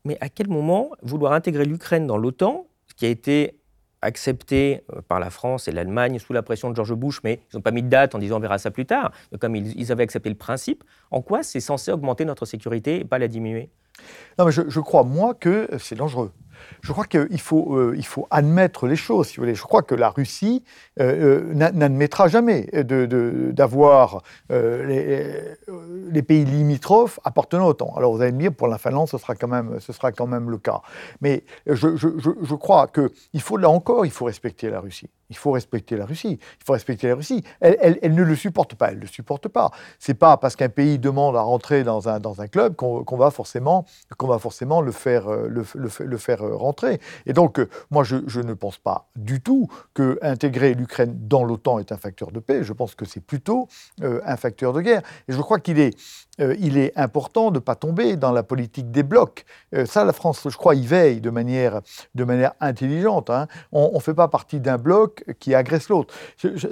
Mais à quel moment vouloir intégrer l'Ukraine dans l'OTAN, qui a été accepté euh, par la France et l'Allemagne sous la pression de George Bush, mais ils n'ont pas mis de date en disant on verra ça plus tard. comme ils, avaient accepté le principe, en quoi c'est censé augmenter notre sécurité et pas la diminuer? Non, mais je, je crois, moi, que c'est dangereux je crois qu'il faut, euh, faut admettre les choses, si vous voulez. Je crois que la Russie euh, euh, n'admettra jamais d'avoir les, pays limitrophes appartenant au temps. Alors vous allez me dire, pour la Finlande, ce sera quand même, ce sera quand même le cas. Mais je, je, je crois qu'il faut, là encore, il faut respecter la Russie. Il faut respecter la Russie. Il faut respecter la Russie. Elle, elle, ne le supporte pas. Elle ne le supporte pas. C'est pas parce qu'un pays demande à rentrer dans un, dans un club qu'on va forcément, qu'on va forcément le faire, le, le, le faire rentrer. Et donc, euh, moi, je, ne pense pas du tout que intégrer l'Ukraine dans l'OTAN est un facteur de paix. Je pense que c'est plutôt euh, un facteur de guerre. Et je crois qu'il est, euh, il est important de ne pas tomber dans la politique des blocs. ça, la France, je crois, y veille de manière, de manière intelligente. Hein. On ne fait pas partie d'un bloc qui agresse l'autre.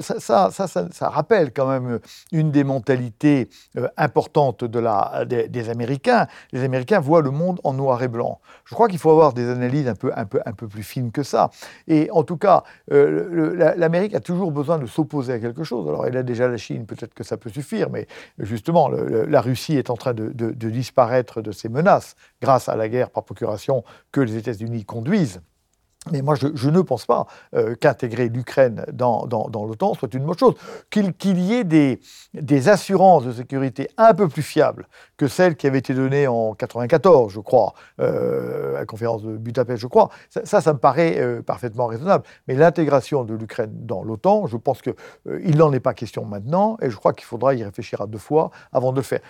Ça ça, rappelle quand même une des mentalités importantes de la, des, Américains. Les Américains voient le monde en noir et blanc. Je crois qu'il faut avoir des analyses un peu, un peu, un peu plus fine que ça. Et en tout cas, euh, l'Amérique a toujours besoin de s'opposer à quelque chose. Alors, elle a déjà la Chine, peut-être que ça peut suffire, mais justement, la Russie est en train de, de disparaître de ses menaces grâce à la guerre par procuration que les États-Unis conduisent. Mais moi, je, ne pense pas euh, qu'intégrer l'Ukraine dans, l'OTAN soit une bonne chose. Qu'il y ait des, assurances de sécurité un peu plus fiables que celles qui avaient été données en 1994, je crois, euh, à la conférence de Budapest, je crois, ça, ça, me paraît euh, parfaitement raisonnable. Mais l'intégration de l'Ukraine dans l'OTAN, je pense qu'il il n'en est pas question maintenant, et je crois qu'il faudra y réfléchir à deux fois avant de le faire.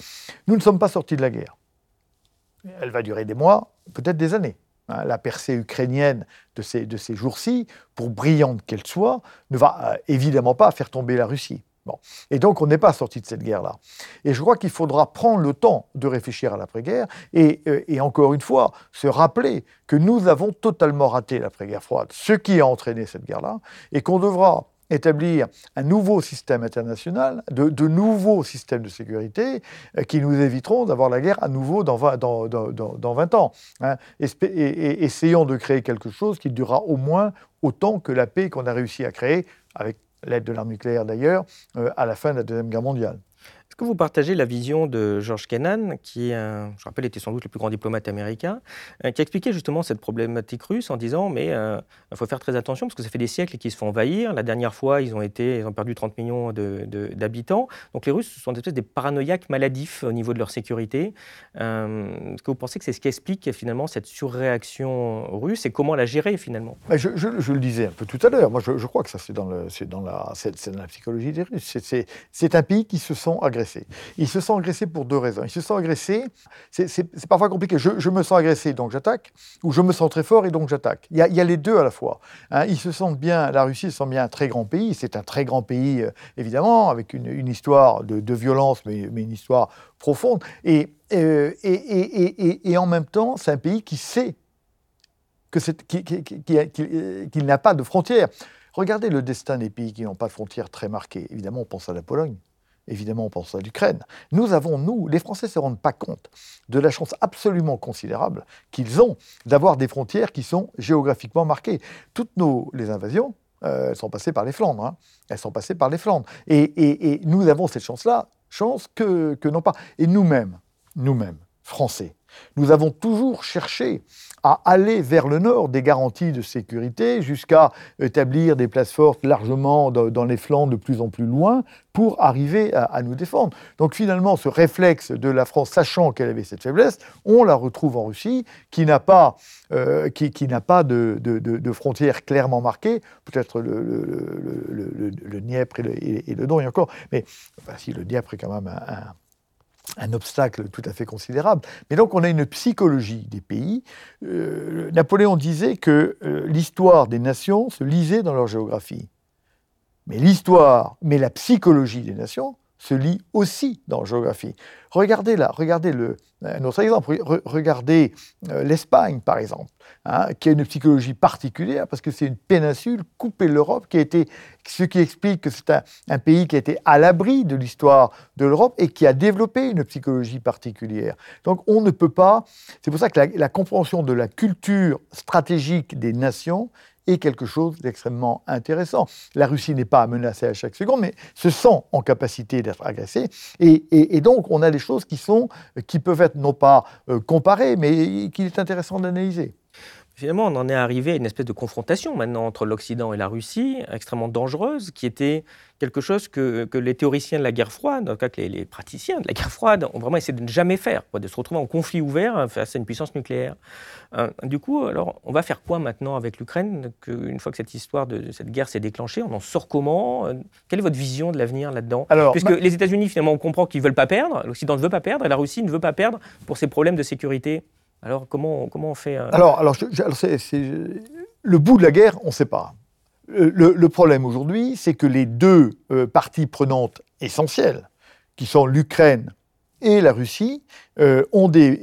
Nous ne sommes pas sortis de la guerre. Elle va durer des mois, peut-être des années. Hein, la percée ukrainienne de ces, jours-ci, pour brillante qu'elle soit, ne va euh, évidemment pas faire tomber la Russie. Bon. Et donc, on n'est pas sorti de cette guerre-là. Et je crois qu'il faudra prendre le temps de réfléchir à l'après-guerre et, euh, et, encore une fois, se rappeler que nous avons totalement raté l'après-guerre froide, ce qui a entraîné cette guerre-là, et qu'on devra établir un nouveau système international, de, nouveaux systèmes de sécurité euh, qui nous éviteront d'avoir la guerre à nouveau dans 20, dans, dans, dans 20 ans. Hein. Essayons de créer quelque chose qui durera au moins autant que la paix qu'on a réussi à créer, avec l'aide de l'arme nucléaire d'ailleurs, euh, à la fin de la Deuxième Guerre mondiale. Est-ce que vous partagez la vision de George Kennan, qui, je rappelle, était sans doute le plus grand diplomate américain, euh, qui expliquait justement cette problématique russe en disant mais il euh, faut faire très attention parce que ça fait des siècles qu'ils se font envahir. La dernière fois, ils ont perdu 30 millions d'habitants. Donc les Russes sont des espèces des paranoïaques maladifs au niveau de leur sécurité. Euh, est-ce que vous pensez que c'est ce qui explique finalement cette surréaction russe et comment la gérer finalement? Je, le disais un peu tout à l'heure. Moi, je, crois que ça c'est dans, dans la psychologie des Russes. C'est un pays qui se sent agressé ils se sentent agressés pour deux raisons. Ils se sentent agressés, c'est parfois compliqué. Je, me sens agressé, donc j'attaque, ou je me sens très fort et donc j'attaque. Il, y a les deux à la fois. Hein. Ils se sentent bien, la Russie se sent bien un très grand pays. C'est un très grand pays, euh, évidemment, avec une, histoire de, violence, mais, une histoire profonde. Euh, et, et, en même temps, c'est un pays qui sait qu'il n'a pas de frontières. Regardez le destin des pays qui n'ont pas de frontières très marquées. Évidemment, on pense à la Pologne. Évidemment, on pense à l'Ukraine. Nous avons, nous, les Français ne se rendent pas compte de la chance absolument considérable qu'ils ont d'avoir des frontières qui sont géographiquement marquées. Toutes nos, les invasions, euh, elles sont passées par les Flandres. Hein. Elles sont passées par les Flandres. Et, nous avons cette chance-là, chance que, que non pas. Et nous-mêmes, nous-mêmes, Français, nous avons toujours cherché à aller vers le nord des garanties de sécurité jusqu'à établir des places fortes largement dans les flancs de plus en plus loin pour arriver à, nous défendre. Donc finalement, ce réflexe de la France, sachant qu'elle avait cette faiblesse, on la retrouve en Russie, qui n'a pas, euh, qui, pas de, frontières clairement marquées, peut-être le, le, et le, Don, et encore, mais si le Dniepr est quand même un obstacle tout à fait considérable. Mais donc on a une psychologie des pays. Euh, Napoléon disait que euh, l'histoire des nations se lisait dans leur géographie. Mais l'histoire, mais la psychologie des nations se lit aussi dans géographie. Regardez là, regardez le, un autre exemple, regardez euh, l'Espagne par exemple, hein, qui a une psychologie particulière parce que c'est une péninsule coupée de l'Europe qui a été, ce qui explique que c'est un, pays qui a été à l'abri de l'histoire de l'Europe et qui a développé une psychologie particulière. Donc on ne peut pas, c'est pour ça que la compréhension de la culture stratégique des nations est quelque chose d'extrêmement intéressant. La Russie n'est pas menacée à chaque seconde, mais se sent en capacité d'être agressée. Et, donc, on a des choses qui, sont, qui peuvent être non pas euh, comparées, mais qu'il est intéressant d'analyser. Finalement, on en est arrivé à une espèce de confrontation maintenant entre l'Occident et la Russie, extrêmement dangereuse, qui était quelque chose que, les théoriciens de la guerre froide, en tout cas que les, praticiens de la guerre froide, ont vraiment essayé de ne jamais faire, de se retrouver en conflit ouvert face à une puissance nucléaire. Euh, du coup, alors, on va faire quoi maintenant avec l'Ukraine Une fois que cette histoire de, cette guerre s'est déclenchée, on en sort comment euh, Quelle est votre vision de l'avenir là-dedans? Puisque les États-Unis, finalement, on comprend qu'ils ne veulent pas perdre, l'Occident ne veut pas perdre, et la Russie ne veut pas perdre pour ses problèmes de sécurité. Alors comment, comment on fait Alors, alors le bout de la guerre, on ne sait pas. Le, problème aujourd'hui, c'est que les deux euh, parties prenantes essentielles, qui sont l'Ukraine et la Russie, euh, ont des,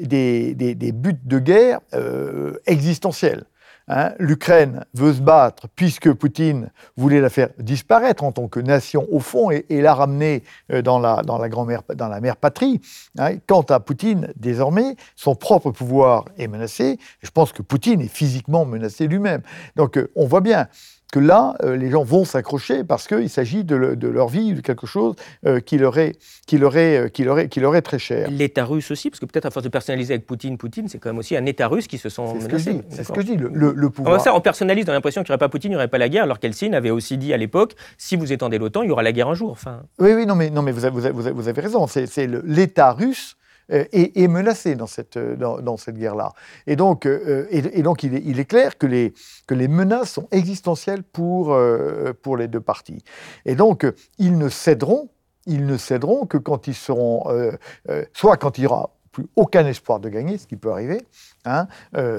buts de guerre euh, existentiels. Hein, L'Ukraine veut se battre puisque Poutine voulait la faire disparaître en tant que nation au fond et, la ramener euh, dans la, dans la, grand-mère, dans la mère patrie. Hein. Quant à Poutine, désormais, son propre pouvoir est menacé. Je pense que Poutine est physiquement menacé lui-même. Donc euh, on voit bien que là, euh, les gens vont s'accrocher parce qu'il s'agit de, leur vie, de quelque chose euh, qui, leur est, qui, leur est, qui, leur est, qui leur est très cher. L'État russe aussi, parce que peut-être à force de personnaliser avec Poutine, Poutine, c'est quand même aussi un État russe qui se sent menacé. C'est ce que je dis, le, pouvoir. ça, on personnalise, on a l'impression qu'il n'y aurait pas Poutine, il n'y aurait pas la guerre, alors qu'Eltsine avait aussi dit à l'époque, si vous étendez l'OTAN, il y aura la guerre un jour. Enfin... Oui, oui, non, mais, non, mais vous, avez, vous, avez, vous avez raison, c'est l'État russe euh, est, menacé dans cette, euh, dans, cette guerre-là. Et donc, euh, et, donc il, est, clair que les, que les menaces sont existentielles pour, pour les deux parties. Et donc, ils ne céderont, ils ne céderont que quand ils seront, soit quand il y aura plus aucun espoir de gagner, ce qui peut arriver, hein,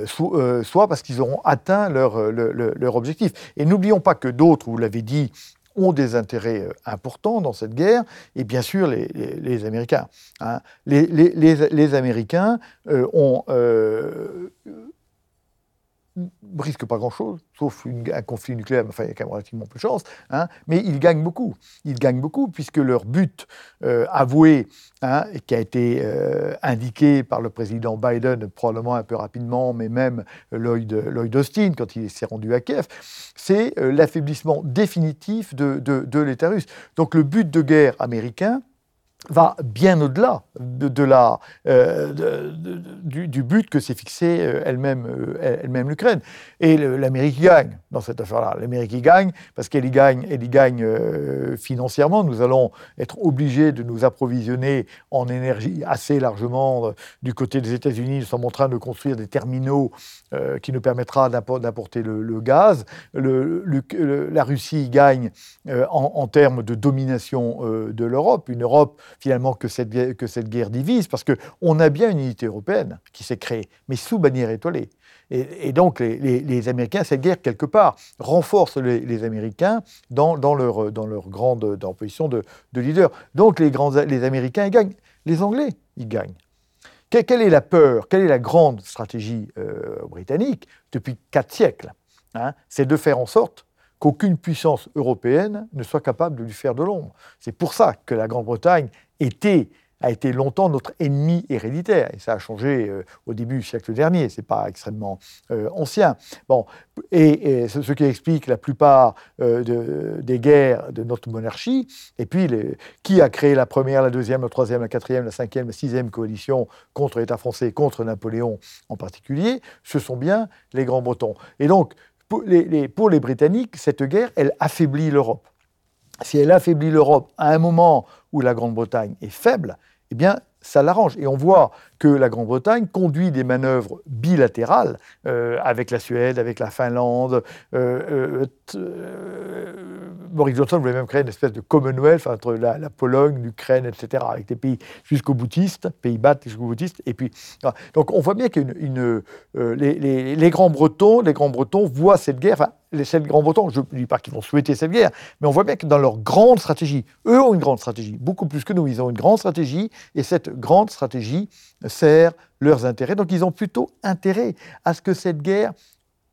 soit parce qu'ils auront atteint leur, leur objectif. Et n'oublions pas que d'autres, vous l'avez dit, ont des intérêts euh, importants dans cette guerre, et bien sûr les, Américains. Hein. Les, Américains euh, ont risquent pas grand-chose, sauf un conflit nucléaire, enfin il y a quand même relativement peu de chance, hein, mais ils gagnent beaucoup. Ils gagnent beaucoup puisque leur but euh, avoué, hein, qui a été euh, indiqué par le président Biden probablement un peu rapidement, mais même Lloyd, Lloyd Austin quand il s'est rendu à Kiev, c'est euh, l'affaiblissement définitif de, de l'État russe. Donc le but de guerre américain, va bien au-delà de, la, euh, du, but que s'est fixé euh, elle-même euh, elle-même l'Ukraine. Et l'Amérique gagne dans cette affaire-là. L'Amérique gagne parce qu'elle y gagne, elle y gagne financièrement. Nous allons être obligés de nous approvisionner en énergie assez largement du côté des États-Unis. Nous sommes en train de construire des terminaux qui nous permettra d'apporter le, gaz. La Russie y gagne en, en, termes de domination de l'Europe. Une Europe finalement que cette, que cette guerre divise, parce qu'on a bien une unité européenne qui s'est créée, mais sous bannière étoilée. Et, donc les, Américains, cette guerre, quelque part, renforce les, Américains dans, leur, dans leur grande position de, de, leader. Donc les, grands, les Américains, ils gagnent. Les Anglais, ils gagnent. Quelle, est la peur Quelle est la grande stratégie euh, britannique depuis quatre siècles hein? C'est de faire en sorte qu'aucune puissance européenne ne soit capable de lui faire de l'ombre. C'est pour ça que la Grande-Bretagne a été longtemps notre ennemi héréditaire. Et ça a changé euh, au début du siècle dernier, c'est pas extrêmement euh, ancien. Bon, et, ce qui explique la plupart euh, de, des guerres de notre monarchie. Et puis, qui a créé la première, la deuxième, la troisième, la quatrième, la cinquième, la sixième coalition contre l'État français, contre Napoléon en particulier Ce sont bien les Grands-Bretons. Et donc, pour les, Britanniques, cette guerre, elle affaiblit l'Europe. Si elle affaiblit l'Europe à un moment où la Grande-Bretagne est faible, eh bien, ça l'arrange. Et on voit que la Grande-Bretagne conduit des manœuvres bilatérales euh, avec la Suède, avec la Finlande. Euh, euh, Boris Johnson voulait même créer une espèce de Commonwealth entre la, Pologne, l'Ukraine, etc., avec des pays jusqu'au boutiste, Pays-Bas jusqu'au boutiste. Et puis, donc on voit bien que les, Grands-Bretons, les Grands-Bretons voient cette guerre. Enfin, les sept Grands-Bretons, je ne dis pas qu'ils vont souhaiter cette guerre, mais on voit bien que dans leur grande stratégie, eux ont une grande stratégie, beaucoup plus que nous, ils ont une grande stratégie, et cette grande stratégie sert leurs intérêts. Donc ils ont plutôt intérêt à ce que cette guerre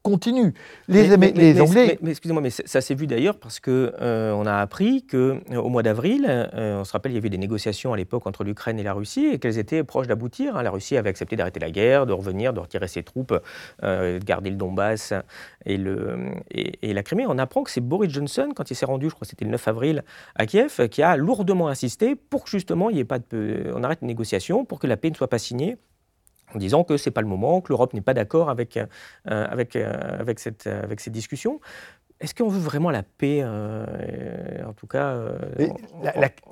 continue. Les, Anglais. Mais, excusez-moi, mais ça s'est vu d'ailleurs parce que euh, on a appris que euh, au mois d'avril, euh, on se rappelle, il y avait des négociations à l'époque entre l'Ukraine et la Russie et qu'elles étaient proches d'aboutir. Hein. La Russie avait accepté d'arrêter la guerre, de revenir, de retirer ses troupes, de garder le Donbass et, le, et, la Crimée. On apprend que c'est Boris Johnson, quand il s'est rendu, je crois que c'était le 9 avril, à Kiev, qui a lourdement insisté pour que justement il y ait pas de, on arrête les négociations, pour que la paix ne soit pas signée en disant que ce n'est pas le moment, que l'Europe n'est pas d'accord avec, euh, avec, euh, avec, cette, avec ces discussions. Est-ce qu'on veut vraiment la paix, euh, en tout cas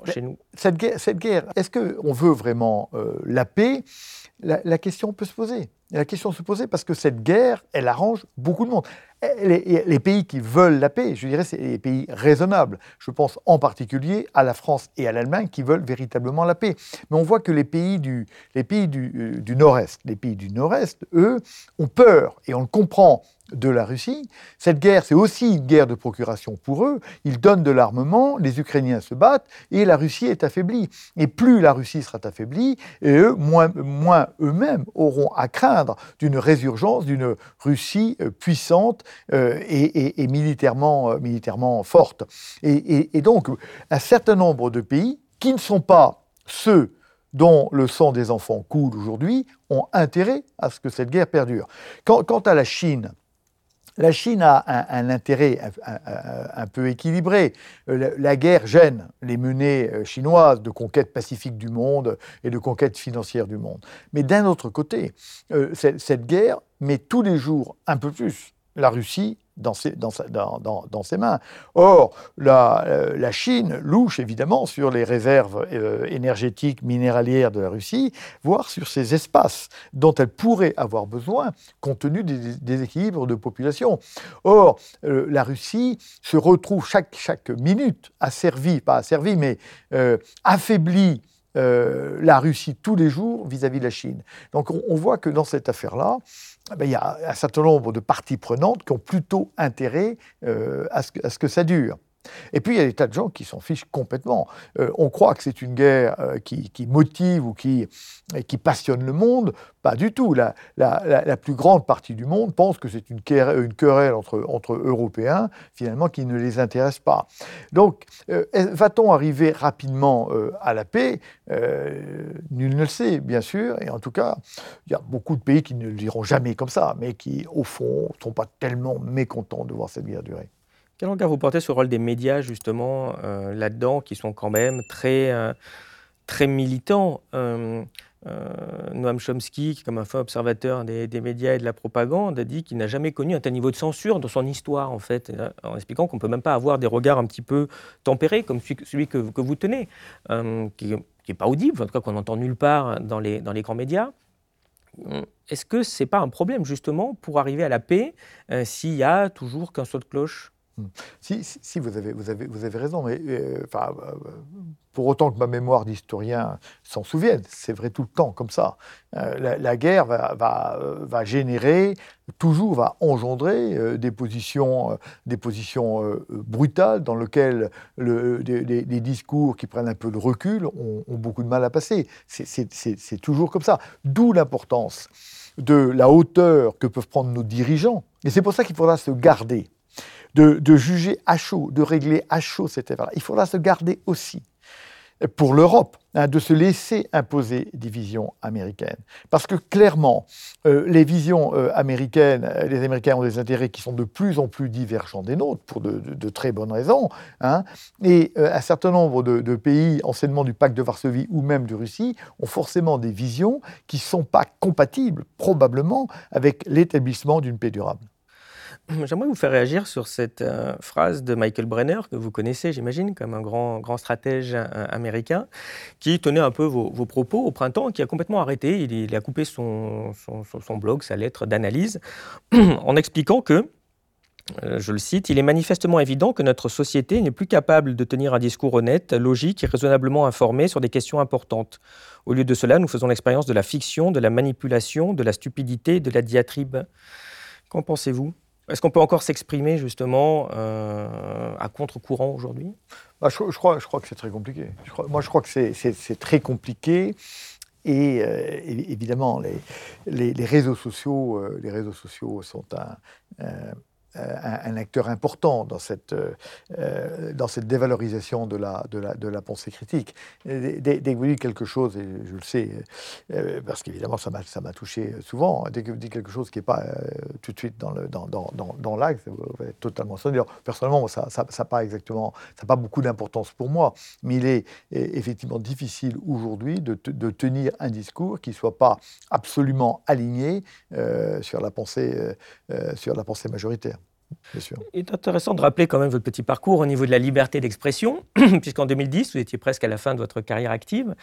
chez nous? Cette guerre, cette guerre est-ce qu'on veut vraiment la paix? La, question peut se poser. La question se poser parce que cette guerre, elle arrange beaucoup de monde. Les, les, pays qui veulent la paix, je dirais, c'est les pays raisonnables. Je pense en particulier à la France et à l'Allemagne qui veulent véritablement la paix. Mais on voit que les pays du, les pays du, du Nord-Est, les pays du Nord-Est, eux, ont peur, et on le comprend de la Russie. Cette guerre, c'est aussi une guerre de procuration pour eux. Ils donnent de l'armement, les Ukrainiens se battent et la Russie est affaiblie. Et plus la Russie sera affaiblie, et eux, moins, moins eux-mêmes auront à craindre d'une résurgence d'une Russie euh, puissante euh, et, militairement, euh, militairement forte. Et, donc, un certain nombre de pays qui ne sont pas ceux dont le sang des enfants coule aujourd'hui, ont intérêt à ce que cette guerre perdure. quant à la Chine, la Chine a un, intérêt un, peu équilibré. Euh, la, guerre gêne les menées chinoises de conquête pacifique du monde et de conquête financière du monde. Mais d'un autre côté, cette guerre met tous les jours un peu plus la Russie dans ses, mains. Or, la, euh, la, Chine louche évidemment sur les réserves euh, énergétiques minéralières de la Russie, voire sur ces espaces dont elle pourrait avoir besoin compte tenu des déséquilibres de population. Or, euh, la Russie se retrouve chaque, minute asservie, pas asservie, mais affaiblie la Russie tous les jours vis-à-vis de la Chine. Donc on, voit que dans cette affaire-là, eh ben, il y a un certain nombre de parties prenantes qui ont plutôt intérêt euh, à, ce que, ça dure. Et puis il y a des tas de gens qui s'en fichent complètement. Euh, on croit que c'est une guerre qui, motive ou qui, passionne le monde. Pas du tout. La, plus grande partie du monde pense que c'est une, querelle entre, Européens, finalement, qui ne les intéresse pas. Donc, euh, va-t-on arriver rapidement euh, à la paix? Euh, Nul ne le sait, bien sûr. Et en tout cas, il y a beaucoup de pays qui ne le diront jamais comme ça, mais qui, au fond, ne sont pas tellement mécontents de voir cette guerre durer. Quel regard vous portez sur le rôle des médias, justement, là-dedans, qui sont quand même très, très militants euh, Noam Chomsky, qui, comme un fin observateur des, médias et de la propagande, a dit qu'il n'a jamais connu un tel niveau de censure dans son histoire, en fait, en expliquant qu'on ne peut même pas avoir des regards un petit peu tempérés, comme celui, que, vous tenez, euh, qui n'est pas audible, en tout cas qu'on n'entend nulle part dans les, dans les grands médias. Est-ce que ce n'est pas un problème, justement, pour arriver à la paix, euh, s'il y a toujours qu'un saut de cloche? Hmm. Si, si, vous, avez, vous, avez, vous avez raison, mais euh, enfin, euh, pour autant que ma mémoire d'historien s'en souvienne, c'est vrai tout le temps comme ça. Euh, la, guerre va, va, va, générer, toujours va engendrer des positions, des positions brutales dans lesquelles le, des, discours qui prennent un peu de recul ont, ont beaucoup de mal à passer. C'est toujours comme ça. D'où l'importance de la hauteur que peuvent prendre nos dirigeants. Et c'est pour ça qu'il faudra se garder de, juger à chaud, de régler à chaud cette affaire-là. Il faudra se garder aussi pour l'Europe, hein, de se laisser imposer des visions américaines. Parce que clairement, euh, les visions euh, américaines, euh, les Américains ont des intérêts qui sont de plus en plus divergents des nôtres, pour de, très bonnes raisons. Hein. et un certain nombre de, de, pays, anciennement du pacte de Varsovie ou même de Russie, ont forcément des visions qui ne sont pas compatibles, probablement, avec l'établissement d'une paix durable. J'aimerais vous faire réagir sur cette euh, phrase de Michael Brenner, que vous connaissez, j'imagine, comme un grand, grand stratège euh, américain, qui tenait un peu vos, propos au printemps, qui a complètement arrêté. Il, a coupé son, son, blog, sa lettre d'analyse, en expliquant que, euh, je le cite, Il est manifestement évident que notre société n'est plus capable de tenir un discours honnête, logique et raisonnablement informé sur des questions importantes. Au lieu de cela, nous faisons l'expérience de la fiction, de la manipulation, de la stupidité, de la diatribe. Qu'en pensez-vous? Est-ce qu'on peut encore s'exprimer justement euh, à contre-courant aujourd'hui? Bah, je, crois, je crois que c'est très compliqué. moi, je crois que c'est très compliqué. Et évidemment, les, réseaux sociaux, les réseaux sociaux sont un, euh, un, acteur important dans cette, euh, euh, dans cette dévalorisation de la, de la, de la pensée critique. Dès, que vous dites quelque chose, et je le sais, parce qu'évidemment ça m'a touché souvent, dès que vous dites quelque chose qui n'est pas tout de suite dans l'axe, dans, dans, dans, vous êtes totalement sonné. Personnellement, ça n'a ça, ça pas exactement, ça pas beaucoup d'importance pour moi, mais il est effectivement difficile aujourd'hui de, de, tenir un discours qui ne soit pas absolument aligné sur, la pensée, sur la pensée majoritaire. Il est intéressant de rappeler quand même votre petit parcours au niveau de la liberté d'expression, puisqu'en 2010, vous étiez presque à la fin de votre carrière active.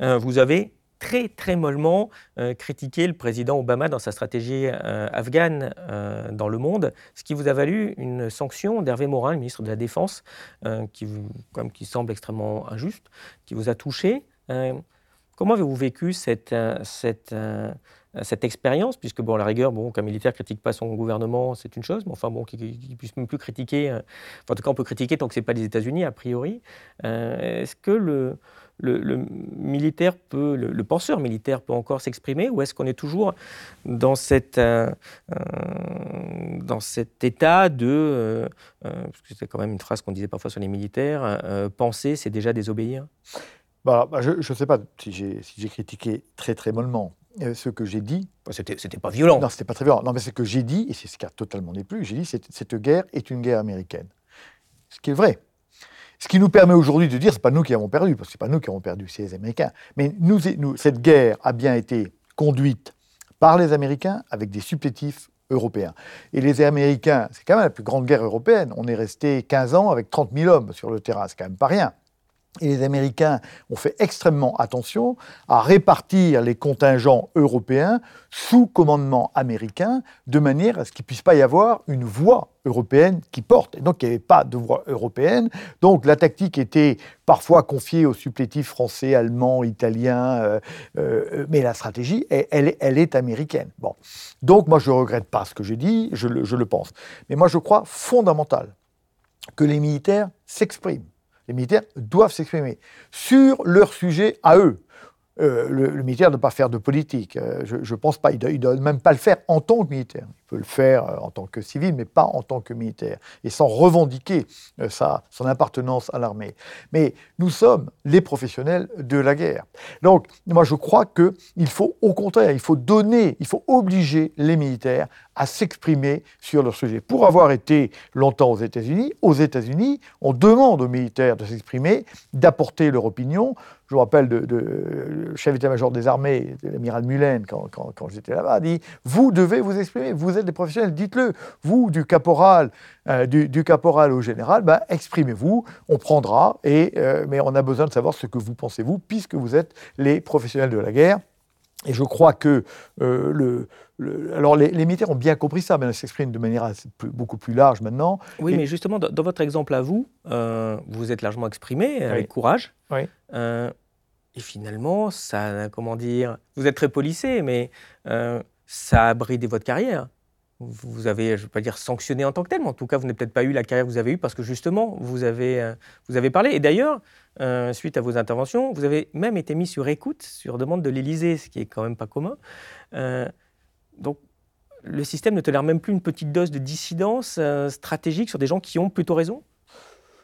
Euh, vous avez très très mollement euh, critiqué le président Obama dans sa stratégie euh, afghane dans le monde, ce qui vous a valu une sanction d'Hervé Morin, le ministre de la Défense, qui, comme, qui semble extrêmement injuste, qui vous a touché. comment avez-vous vécu cette, cette cette expérience, puisque bon, la rigueur, bon, qu'un militaire critique pas son gouvernement, c'est une chose, mais enfin bon, qu'il ne puisse même plus critiquer, euh, en tout cas on peut critiquer tant que c'est pas les États-Unis a priori. Euh, est-ce que le, militaire peut, le, penseur militaire peut encore s'exprimer, ou est-ce qu'on est toujours dans euh, cet état de, parce que c'est quand même une phrase qu'on disait parfois sur les militaires, penser c'est déjà désobéir? Bah, bah je ne sais pas si j'ai critiqué très très mollement. Euh, ce que j'ai dit. C'était, c'était pas violent. Non, c'était pas très violent. Non, mais ce que j'ai dit, et c'est ce qui a totalement déplu, j'ai dit cette, cette guerre est une guerre américaine. Ce qui est vrai. Ce qui nous permet aujourd'hui de dire, c'est pas nous qui avons perdu, parce que c'est pas nous qui avons perdu, c'est les Américains. Mais nous, nous, cette guerre a bien été conduite par les Américains avec des supplétifs européens. Et les Américains, c'est quand même la plus grande guerre européenne. On est resté 15 ans avec 30 000 hommes sur le terrain, c'est quand même pas rien. Et les Américains ont fait extrêmement attention à répartir les contingents européens sous commandement américain, de manière à ce qu'il ne puisse pas y avoir une voix européenne qui porte. Et donc il n'y avait pas de voix européenne. Donc la tactique était parfois confiée aux supplétifs français, allemands, italiens, euh, euh, mais la stratégie, elle, est américaine. Bon. Donc moi je ne regrette pas ce que j'ai dit, je le, je le pense. Mais moi je crois fondamental que les militaires s'expriment les militaires doivent s'exprimer sur leur sujet à eux. Euh, le, militaire ne doit pas faire de politique. Euh, je ne pense pas. Il ne doit, même pas le faire en tant que militaire. Peut le faire euh, en tant que civil, mais pas en tant que militaire. Et sans revendiquer sa, son appartenance à l'armée. Mais nous sommes les professionnels de la guerre. Donc, moi, je crois qu'il faut, au contraire, il faut donner, il faut obliger les militaires à s'exprimer sur leur sujet. Pour avoir été longtemps aux États-Unis, aux États-Unis, on demande aux militaires de s'exprimer, d'apporter leur opinion. Je me rappelle le chef d'état-major des armées, l'amiral Mullen, quand, quand, j'étais là-bas, a dit Vous devez vous exprimer, vous êtes des professionnels, dites-le. Vous, du caporal, euh, du, caporal au général, ben, exprimez-vous, on prendra, et, euh, mais on a besoin de savoir ce que vous pensez, vous, puisque vous êtes les professionnels de la guerre. Et je crois que euh, le, alors les, militaires ont bien compris ça, mais ils s'expriment de manière beaucoup plus large maintenant. Oui, mais justement, dans, votre exemple à vous, euh, vous vous êtes largement exprimé avec courage. Oui. Euh, et finalement, ça, comment dire, vous êtes très policé, mais ça a bridé votre carrière. Vous avez, je ne veux pas dire sanctionné en tant que tel, mais en tout cas, vous n'avez peut-être pas eu la carrière que vous avez eue parce que justement, vous avez, vous avez parlé. Et d'ailleurs, euh, suite à vos interventions. Vous avez même été mis sur écoute sur demande de l'Élysée, ce qui est quand même pas commun. Euh, donc, le système ne tolère même plus une petite dose de dissidence euh, stratégique sur des gens qui ont plutôt raison?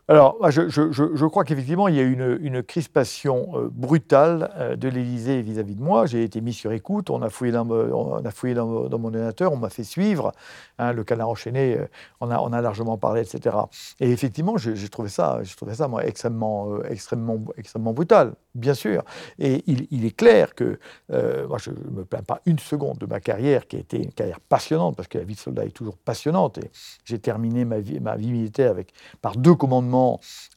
Alors, je, crois qu'effectivement, il y a une, une crispation euh, brutale euh, de l'Élysée vis-à-vis de moi. J'ai été mis sur écoute, on a fouillé dans, mon ordinateur, on m'a fait suivre. Hein, le canard enchaîné, euh, on, a, largement parlé, etc. Et effectivement, j'ai trouvé ça, trouvé ça moi, extrêmement, extrêmement, extrêmement brutal, bien sûr. Et il, est clair que moi, je ne me plains pas une seconde de ma carrière, qui a été une carrière passionnante, parce que la vie de soldat est toujours passionnante. Et j'ai terminé ma vie, ma vie militaire avec, par deux commandements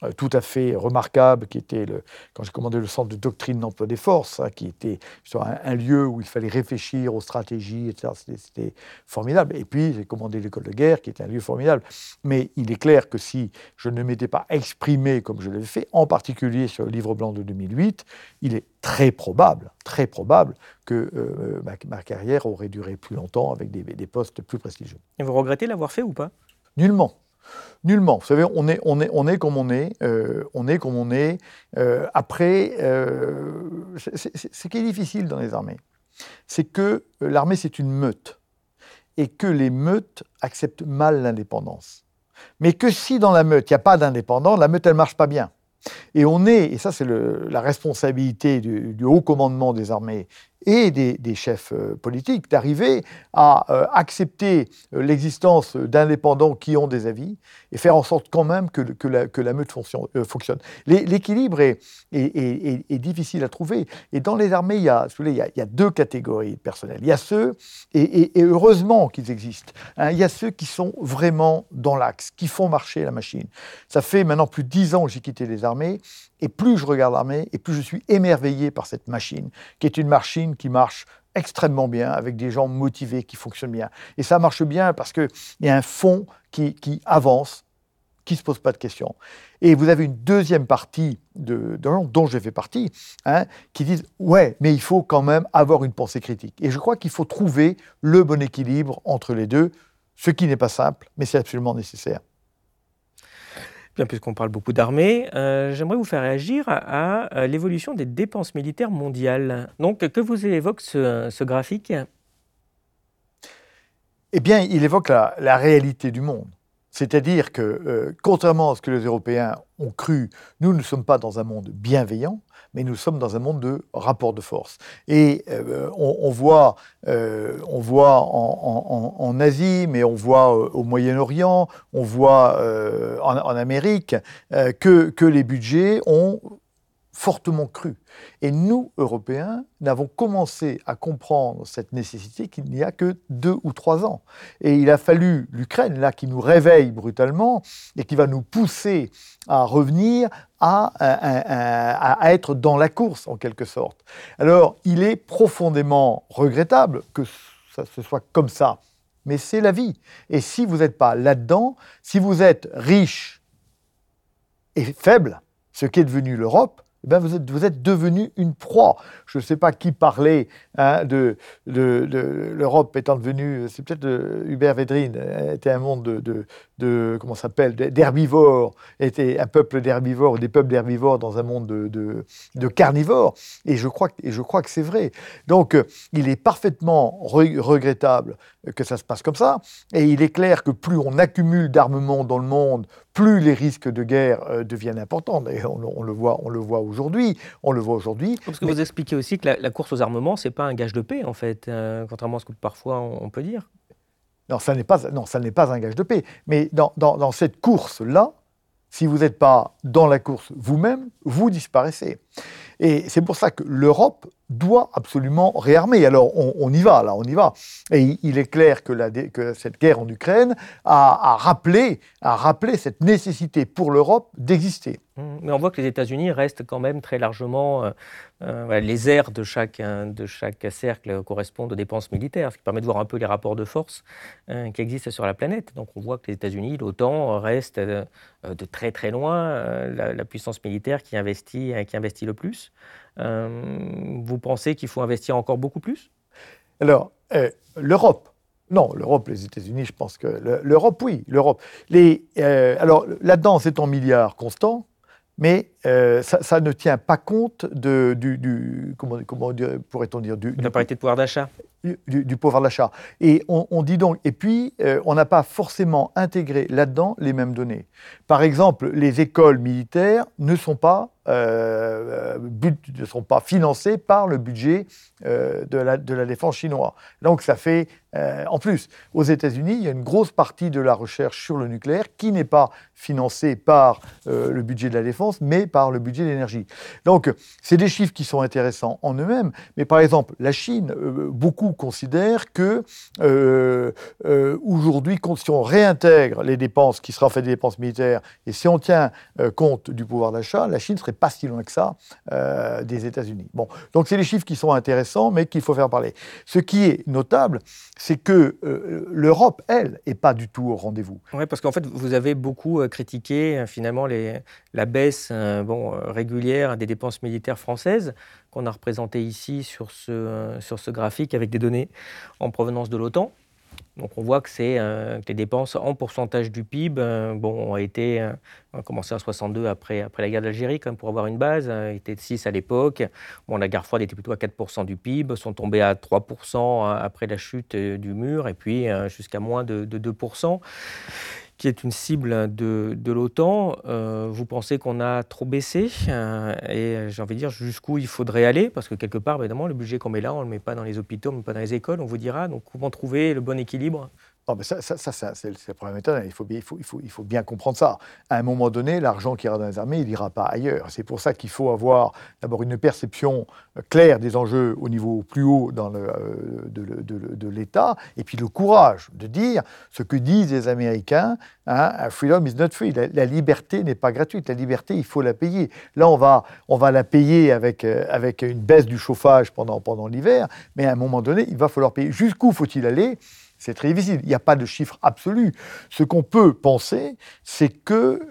euh, tout à fait remarquable, qui était le, quand j'ai commandé le centre de doctrine d'emploi des forces, hein, qui était un, lieu où il fallait réfléchir aux stratégies, etc. C'était formidable. Et puis j'ai commandé l'école de guerre, qui était un lieu formidable. Mais il est clair que si je ne m'étais pas exprimé comme je l'avais fait, en particulier sur le livre blanc de 2008, il est très probable, très probable que euh, ma, carrière aurait duré plus longtemps avec des, des postes plus prestigieux. Et vous regrettez l'avoir fait ou pas? Nullement. Nullement. Vous savez, on est, on est, on est comme on est. Euh, on est comme on est. Euh, après, euh, ce qui est difficile dans les armées, c'est que l'armée, c'est une meute. Et que les meutes acceptent mal l'indépendance. Mais que si dans la meute, il n'y a pas d'indépendant, la meute, elle ne marche pas bien. Et on est, et ça c'est la responsabilité du, haut commandement des armées et des, chefs euh, politiques d'arriver à euh, accepter euh, l'existence d'indépendants qui ont des avis et faire en sorte quand même que, la, meute fonctionne. L'équilibre est, difficile à trouver. Et dans les armées, il y a deux catégories de personnel. Il y a ceux, et, heureusement qu'ils existent, hein, il y a ceux qui sont vraiment dans l'axe, qui font marcher la machine. Ça fait maintenant plus de dix ans que j'ai quitté les armées, et plus je regarde l'armée, et plus je suis émerveillé par cette machine, qui est une machine qui marche extrêmement bien, avec des gens motivés qui fonctionnent bien. Et ça marche bien parce qu'il y a un fond qui, avance, qui ne se pose pas de questions. Et vous avez une deuxième partie de, gens dont je fais partie, hein, qui disent ouais, mais il faut quand même avoir une pensée critique. Et je crois qu'il faut trouver le bon équilibre entre les deux, ce qui n'est pas simple, mais c'est absolument nécessaire puisqu'on parle beaucoup d'armée, euh, j'aimerais vous faire réagir à, l'évolution des dépenses militaires mondiales. Donc, que vous évoque ce, graphique? Eh bien, il évoque la, réalité du monde. C'est-à-dire que, euh, contrairement à ce que les Européens ont cru, nous ne sommes pas dans un monde bienveillant, mais nous sommes dans un monde de rapport de force. Et euh, on, voit, euh, en, Asie, mais on voit euh, au Moyen-Orient, on voit en, Amérique, que, que les budgets ont fortement cru. Et nous, Européens, n'avons commencé à comprendre cette nécessité qu'il n'y a que deux ou trois ans. Et il a fallu l'Ukraine, là, qui nous réveille brutalement et qui va nous pousser à revenir à, à, être dans la course, en quelque sorte. Alors, il est profondément regrettable que ça se soit comme ça. Mais c'est la vie. Et si vous n'êtes pas là-dedans, si vous êtes riche et faible, ce qui est devenu l'Europe, eh ben vous, êtes, vous êtes devenu une proie. Je ne sais pas qui parlait hein, de, de, l'Europe étant devenue, c'est peut-être euh, Hubert Védrine, était un monde de, de comment s'appelle, d'herbivores, était un peuple d'herbivores, des peuples d'herbivores dans un monde de, de, carnivores. Et je crois, et je crois que c'est vrai. Donc, euh, il est parfaitement regrettable que ça se passe comme ça. Et il est clair que plus on accumule d'armement dans le monde, plus les risques de guerre euh, deviennent importants. D'ailleurs, on, le voit, on le voit aujourd'hui. On le voit aujourd'hui. Parce que vous expliquez aussi que la, course aux armements, c'est pas un gage de paix, en fait, euh, contrairement à ce que parfois on, peut dire. Non, ça n'est pas, un gage de paix. Mais dans cette course-là, si vous n'êtes pas dans la course vous-même, vous disparaissez. Et c'est pour ça que l'Europe doit absolument réarmer. Alors on, y va, là, on y va. Et il est clair que, la, que cette guerre en Ukraine a, rappelé, a rappelé cette nécessité pour l'Europe d'exister. Mmh. Mais on voit que les États-Unis restent quand même très largement. Euh, euh, les aires de chaque, de chaque cercle correspondent aux dépenses militaires, ce qui permet de voir un peu les rapports de force euh, qui existent sur la planète. Donc on voit que les États-Unis, l'OTAN, restent de très très loin la, la, puissance militaire qui investit, qui investit le plus. vous pensez qu'il faut investir encore beaucoup plus? Alors, l'Europe non, l'Europe, les États-Unis, je pense que l'Europe, oui, l'Europe. alors là-dedans, c'est en milliards constants mais euh, ça, ne tient pas compte de, du, comment, comment pourrait-on dire du, la parité de pouvoir d'achat? Du, pouvoir d'achat. Et on, dit donc, et puis euh, on n'a pas forcément intégré là-dedans les mêmes données. Par exemple, les écoles militaires ne sont pas euh, ne sont pas financées par le budget de, la, de la défense chinois. Donc ça fait euh, en plus, aux États-Unis, il y a une grosse partie de la recherche sur le nucléaire qui n'est pas financée par euh, le budget de la défense, mais par le budget de l'énergie. Donc, c'est des chiffres qui sont intéressants en eux-mêmes. Mais par exemple, la Chine, euh, beaucoup considèrent que aujourd'hui, si on réintègre les dépenses qui sera fait des dépenses militaires et si on tient compte du pouvoir d'achat, la Chine serait pas si loin que ça des États-Unis. Bon, donc c'est des chiffres qui sont intéressants, mais qu'il faut faire parler. Ce qui est notable, c'est que euh, l'Europe, elle, n'est pas du tout au rendez-vous. Oui, parce qu'en fait, vous avez beaucoup euh, critiqué euh, finalement les, la baisse bon, régulière des dépenses militaires françaises qu'on a représentées ici sur ce, sur ce graphique avec des données en provenance de l'OTAN. Donc on voit que, que les dépenses en pourcentage du PIB bon, ont été on a commencé en 62 après, après la guerre d'Algérie, pour avoir une base. Hein, était de 6 à l'époque. Bon, la guerre froide était plutôt à 4% du PIB, sont tombés à 3% hein, après la chute euh, du mur, et puis euh, jusqu'à moins de, 2% qui est une cible de, l'OTAN. Euh, vous pensez qu'on a trop baissé Et j'ai envie de dire jusqu'où il faudrait aller Parce que quelque part, évidemment, le budget qu'on met là, on ne le met pas dans les hôpitaux, on ne le met pas dans les écoles, on vous dira. Donc comment trouver le bon équilibre ça, c'est le problème étonnant. Il faut, bien comprendre ça. À un moment donné, l'argent qui ira dans les armées, il n'ira pas ailleurs. C'est pour ça qu'il faut avoir d'abord une perception claire des enjeux au niveau plus haut euh, de, l'État, et puis le courage de dire ce que disent les Américains hein, freedom is not free. La, liberté n'est pas gratuite. La liberté, il faut la payer. Là, on va, on va la payer avec, euh, avec une baisse du chauffage pendant, pendant l'hiver, mais à un moment donné, il va falloir payer. Jusqu'où faut-il aller? C'est très difficile. Il n'y a pas de chiffre absolu. Ce qu'on peut penser, c'est que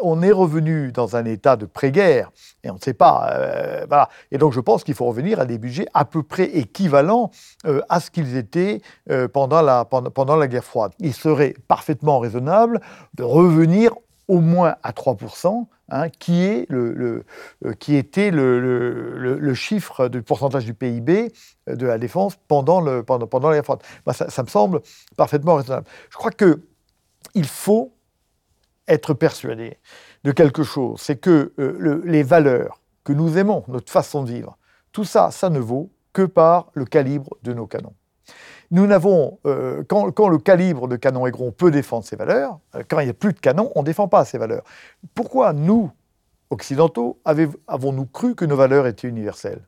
on est revenu dans un état de pré-guerre et on ne sait pas. Euh. Et donc je pense qu'il faut revenir à des budgets à peu près équivalents euh, à ce qu'ils étaient euh, pendant, la, pendant la guerre froide. Il serait parfaitement raisonnable de revenir au moins à 3%, hein, qui, est le, euh, qui était le, chiffre du pourcentage du PIB euh, de la défense pendant, le, pendant, pendant la guerre bah, ça, me semble parfaitement raisonnable. Je crois qu'il faut être persuadé de quelque chose, c'est que euh, les valeurs que nous aimons, notre façon de vivre, tout ça, ça ne vaut que par le calibre de nos canons. Nous n'avons, euh, quand, le calibre de canon est gros, on peut défendre ces valeurs. Euh, quand il n'y a plus de canon, on ne défend pas ces valeurs. Pourquoi nous, occidentaux, avons-nous cru que nos valeurs étaient universelles?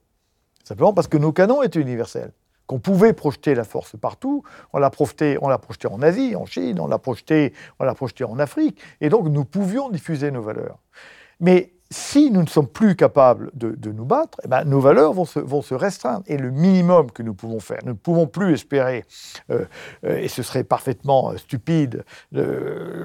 Simplement parce que nos canons étaient universels qu'on pouvait projeter la force partout. On l'a projeté, projeté en Asie, en Chine, on l'a projeté, projeté en Afrique, et donc nous pouvions diffuser nos valeurs. Mais si nous ne sommes plus capables de, nous battre, eh ben, nos valeurs vont se, restreindre. Et le minimum que nous pouvons faire, nous ne pouvons plus espérer, euh, euh, et ce serait parfaitement euh, stupide,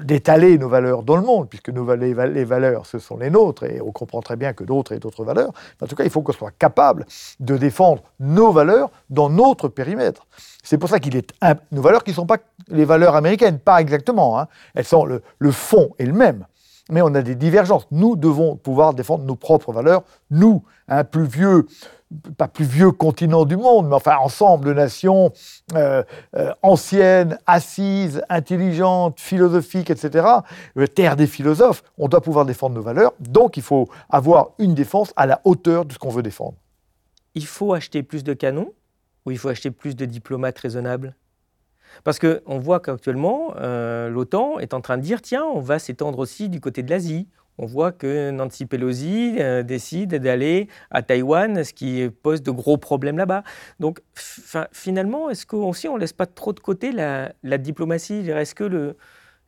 d'étaler nos valeurs dans le monde, puisque les, valeurs, ce sont les nôtres, et on comprend très bien que d'autres aient d'autres valeurs. en tout cas, il faut qu'on soit capable de défendre nos valeurs dans notre périmètre. C'est pour ça qu'il est nos valeurs qui ne sont pas les valeurs américaines, pas exactement. Hein. Elles sont le, le fond est le même mais on a des divergences. Nous devons pouvoir défendre nos propres valeurs, nous, un plus vieux, pas plus vieux continent du monde, mais enfin ensemble de nations euh, euh, anciennes, assises, intelligentes, philosophiques, etc., euh, terre des philosophes, on doit pouvoir défendre nos valeurs, donc il faut avoir une défense à la hauteur de ce qu'on veut défendre. Il faut acheter plus de canons ou il faut acheter plus de diplomates raisonnables? Parce qu'on voit qu'actuellement, euh, l'OTAN est en train de dire, tiens, on va s'étendre aussi du côté de l'Asie. On voit que Nancy Pelosi euh, décide d'aller à Taïwan, ce qui pose de gros problèmes là-bas. Donc finalement, est-ce qu'aussi on ne laisse pas trop de côté la, la diplomatie Est-ce que le,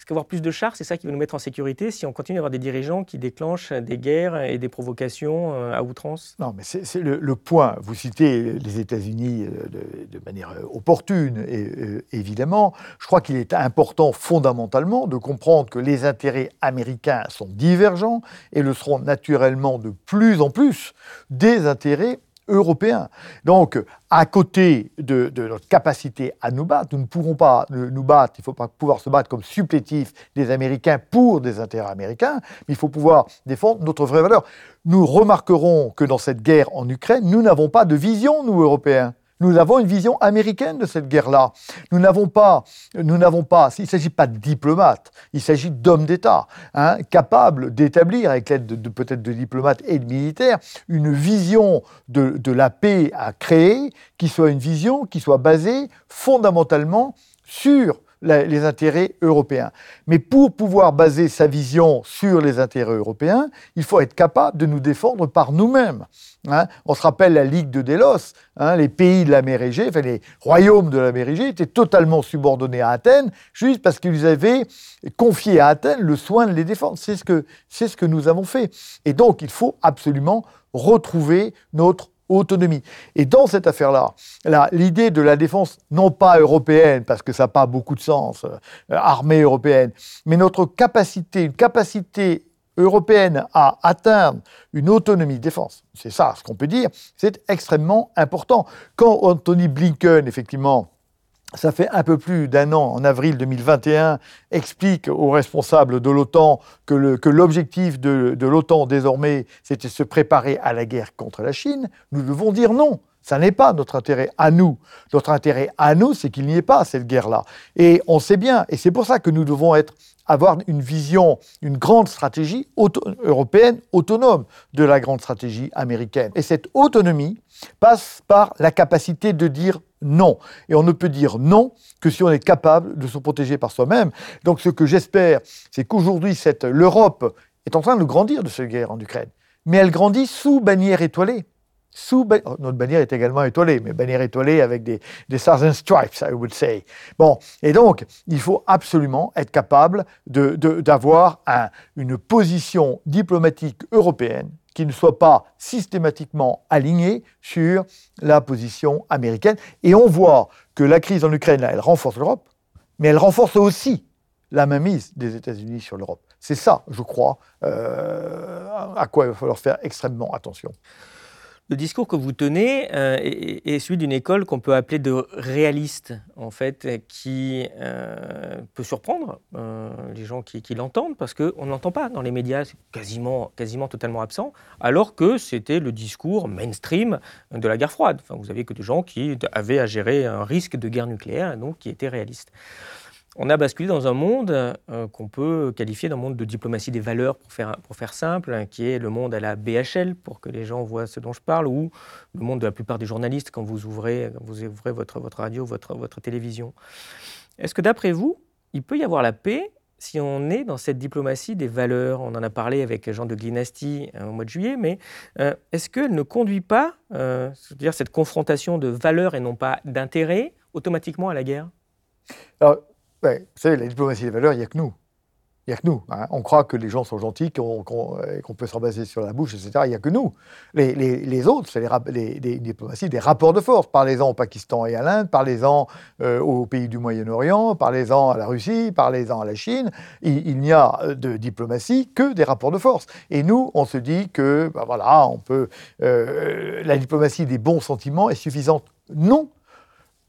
est-ce qu'avoir plus de chars, c'est ça qui va nous mettre en sécurité si on continue à avoir des dirigeants qui déclenchent des guerres et des provocations euh, à outrance Non, mais c'est le, point. Vous citez les États-Unis euh, de, manière euh, opportune, et, évidemment. Je crois qu'il est important fondamentalement de comprendre que les intérêts américains sont divergents et le seront naturellement de plus en plus des intérêts européen. Donc, à côté de, notre capacité à nous battre, nous ne pourrons pas nous battre, il faut pas pouvoir se battre comme supplétif des Américains pour des intérêts américains, mais il faut pouvoir défendre notre vraie valeur. Nous remarquerons que dans cette guerre en Ukraine, nous n'avons pas de vision, nous, Européens. Nous avons une vision américaine de cette guerre-là. Nous n'avons pas, nous n'avons pas, il ne s'agit pas de diplomates, il s'agit d'hommes d'État, hein, capables d'établir, avec l'aide de, peut-être de diplomates et de militaires, une vision de la paix à créer, qui soit une vision qui soit basée fondamentalement sur les intérêts européens. Mais pour pouvoir baser sa vision sur les intérêts européens, il faut être capable de nous défendre par nous-mêmes. Hein. On se rappelle la Ligue de Délos, hein, les pays de la mer Égée, enfin les royaumes de la mer Égée étaient totalement subordonnés à Athènes, juste parce qu'ils avaient confié à Athènes le soin de les défendre. C'est ce c'est ce que nous avons fait. Et donc, il faut absolument retrouver notre autonomie. Et dans cette affaire-là, l'idée de la défense, non pas européenne, parce que ça n'a pas beaucoup de sens, euh, armée européenne, mais notre capacité, une capacité européenne à atteindre une autonomie de défense, c'est ça ce qu'on peut dire, c'est extrêmement important. Quand Anthony Blinken, effectivement, ça fait un peu plus d'un an, en avril 2021, explique aux responsables de l'OTAN que l'objectif de, l'OTAN désormais, c'était se préparer à la guerre contre la Chine, nous devons dire non. Ça n'est pas notre intérêt à nous. Notre intérêt à nous, c'est qu'il n'y ait pas cette guerre-là. Et on sait bien, et c'est pour ça que nous devons être, avoir une vision, une grande stratégie européenne autonome de la grande stratégie américaine. Et cette autonomie passe par la capacité de dire non. Et on ne peut dire non que si on est capable de se protéger par soi-même. Donc ce que j'espère, c'est qu'aujourd'hui, l'Europe est en train de grandir de cette guerre en Ukraine. Mais elle grandit sous bannière étoilée. Sous oh, notre bannière est également étoilée, mais bannière étoilée avec des, des stars and stripes, I would say. Bon, et donc, il faut absolument être capable d'avoir une position diplomatique européenne qui ne soit pas systématiquement alignée sur la position américaine. Et on voit que la crise en Ukraine, elle renforce l'Europe, mais elle renforce aussi la mainmise des États-Unis sur l'Europe. C'est ça, je crois, euh, à quoi il va falloir faire extrêmement attention. Le discours que vous tenez euh, est, celui d'une école qu'on peut appeler de réaliste, en fait, qui euh, peut surprendre euh, les gens qui, l'entendent, parce qu'on ne l'entend pas dans les médias, c'est quasiment, quasiment totalement absent, alors que c'était le discours mainstream de la guerre froide. Vous avez que des gens qui avaient à gérer un risque de guerre nucléaire, donc qui étaient réalistes on a basculé dans un monde euh, qu'on peut qualifier d'un monde de diplomatie des valeurs, pour faire, simple, hein, qui est le monde à la BHL, pour que les gens voient ce dont je parle, ou le monde de la plupart des journalistes quand vous ouvrez, votre, radio, votre, télévision. Est-ce que d'après vous, il peut y avoir la paix si on est dans cette diplomatie des valeurs? On en a parlé avec Jean de Glinasti euh, au mois de juillet, mais euh, est-ce qu'elle ne conduit pas, c'est-à-dire cette confrontation de valeurs et non pas d'intérêts, automatiquement à la guerre? Vous savez, la diplomatie des valeurs, il n'y a que nous. Il n'y a que nous. Hein. On croit que les gens sont gentils, qu'on peut s'en baser sur la bouche, etc. Il n'y a que nous. Les, autres, c'est les, les, diplomaties des rapports de force. Parlez-en au Pakistan et à l'Inde, parlez-en euh, aux pays du Moyen-Orient, parlez-en à la Russie, parlez-en à la Chine. Il, n'y a de diplomatie que des rapports de force. Et nous, on se dit que, ben voilà, on peut. Euh, la diplomatie des bons sentiments est suffisante. Non.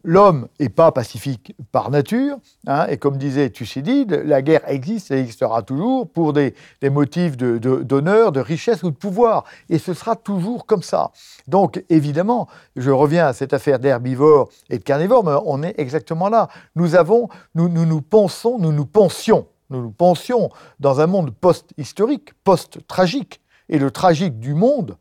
L'homme n'est pas pacifique par nature, hein, et comme disait Thucydide, la guerre existe et existera toujours pour des, motifs d'honneur, de, de, richesse ou de pouvoir, et ce sera toujours comme ça. Donc évidemment, je reviens à cette affaire d'herbivore et de carnivore, mais on est exactement là. Nous avons, nous nous, nous pensons, nous nous pensions, nous nous pensions dans un monde post-historique, post-tragique, et le tragique du monde,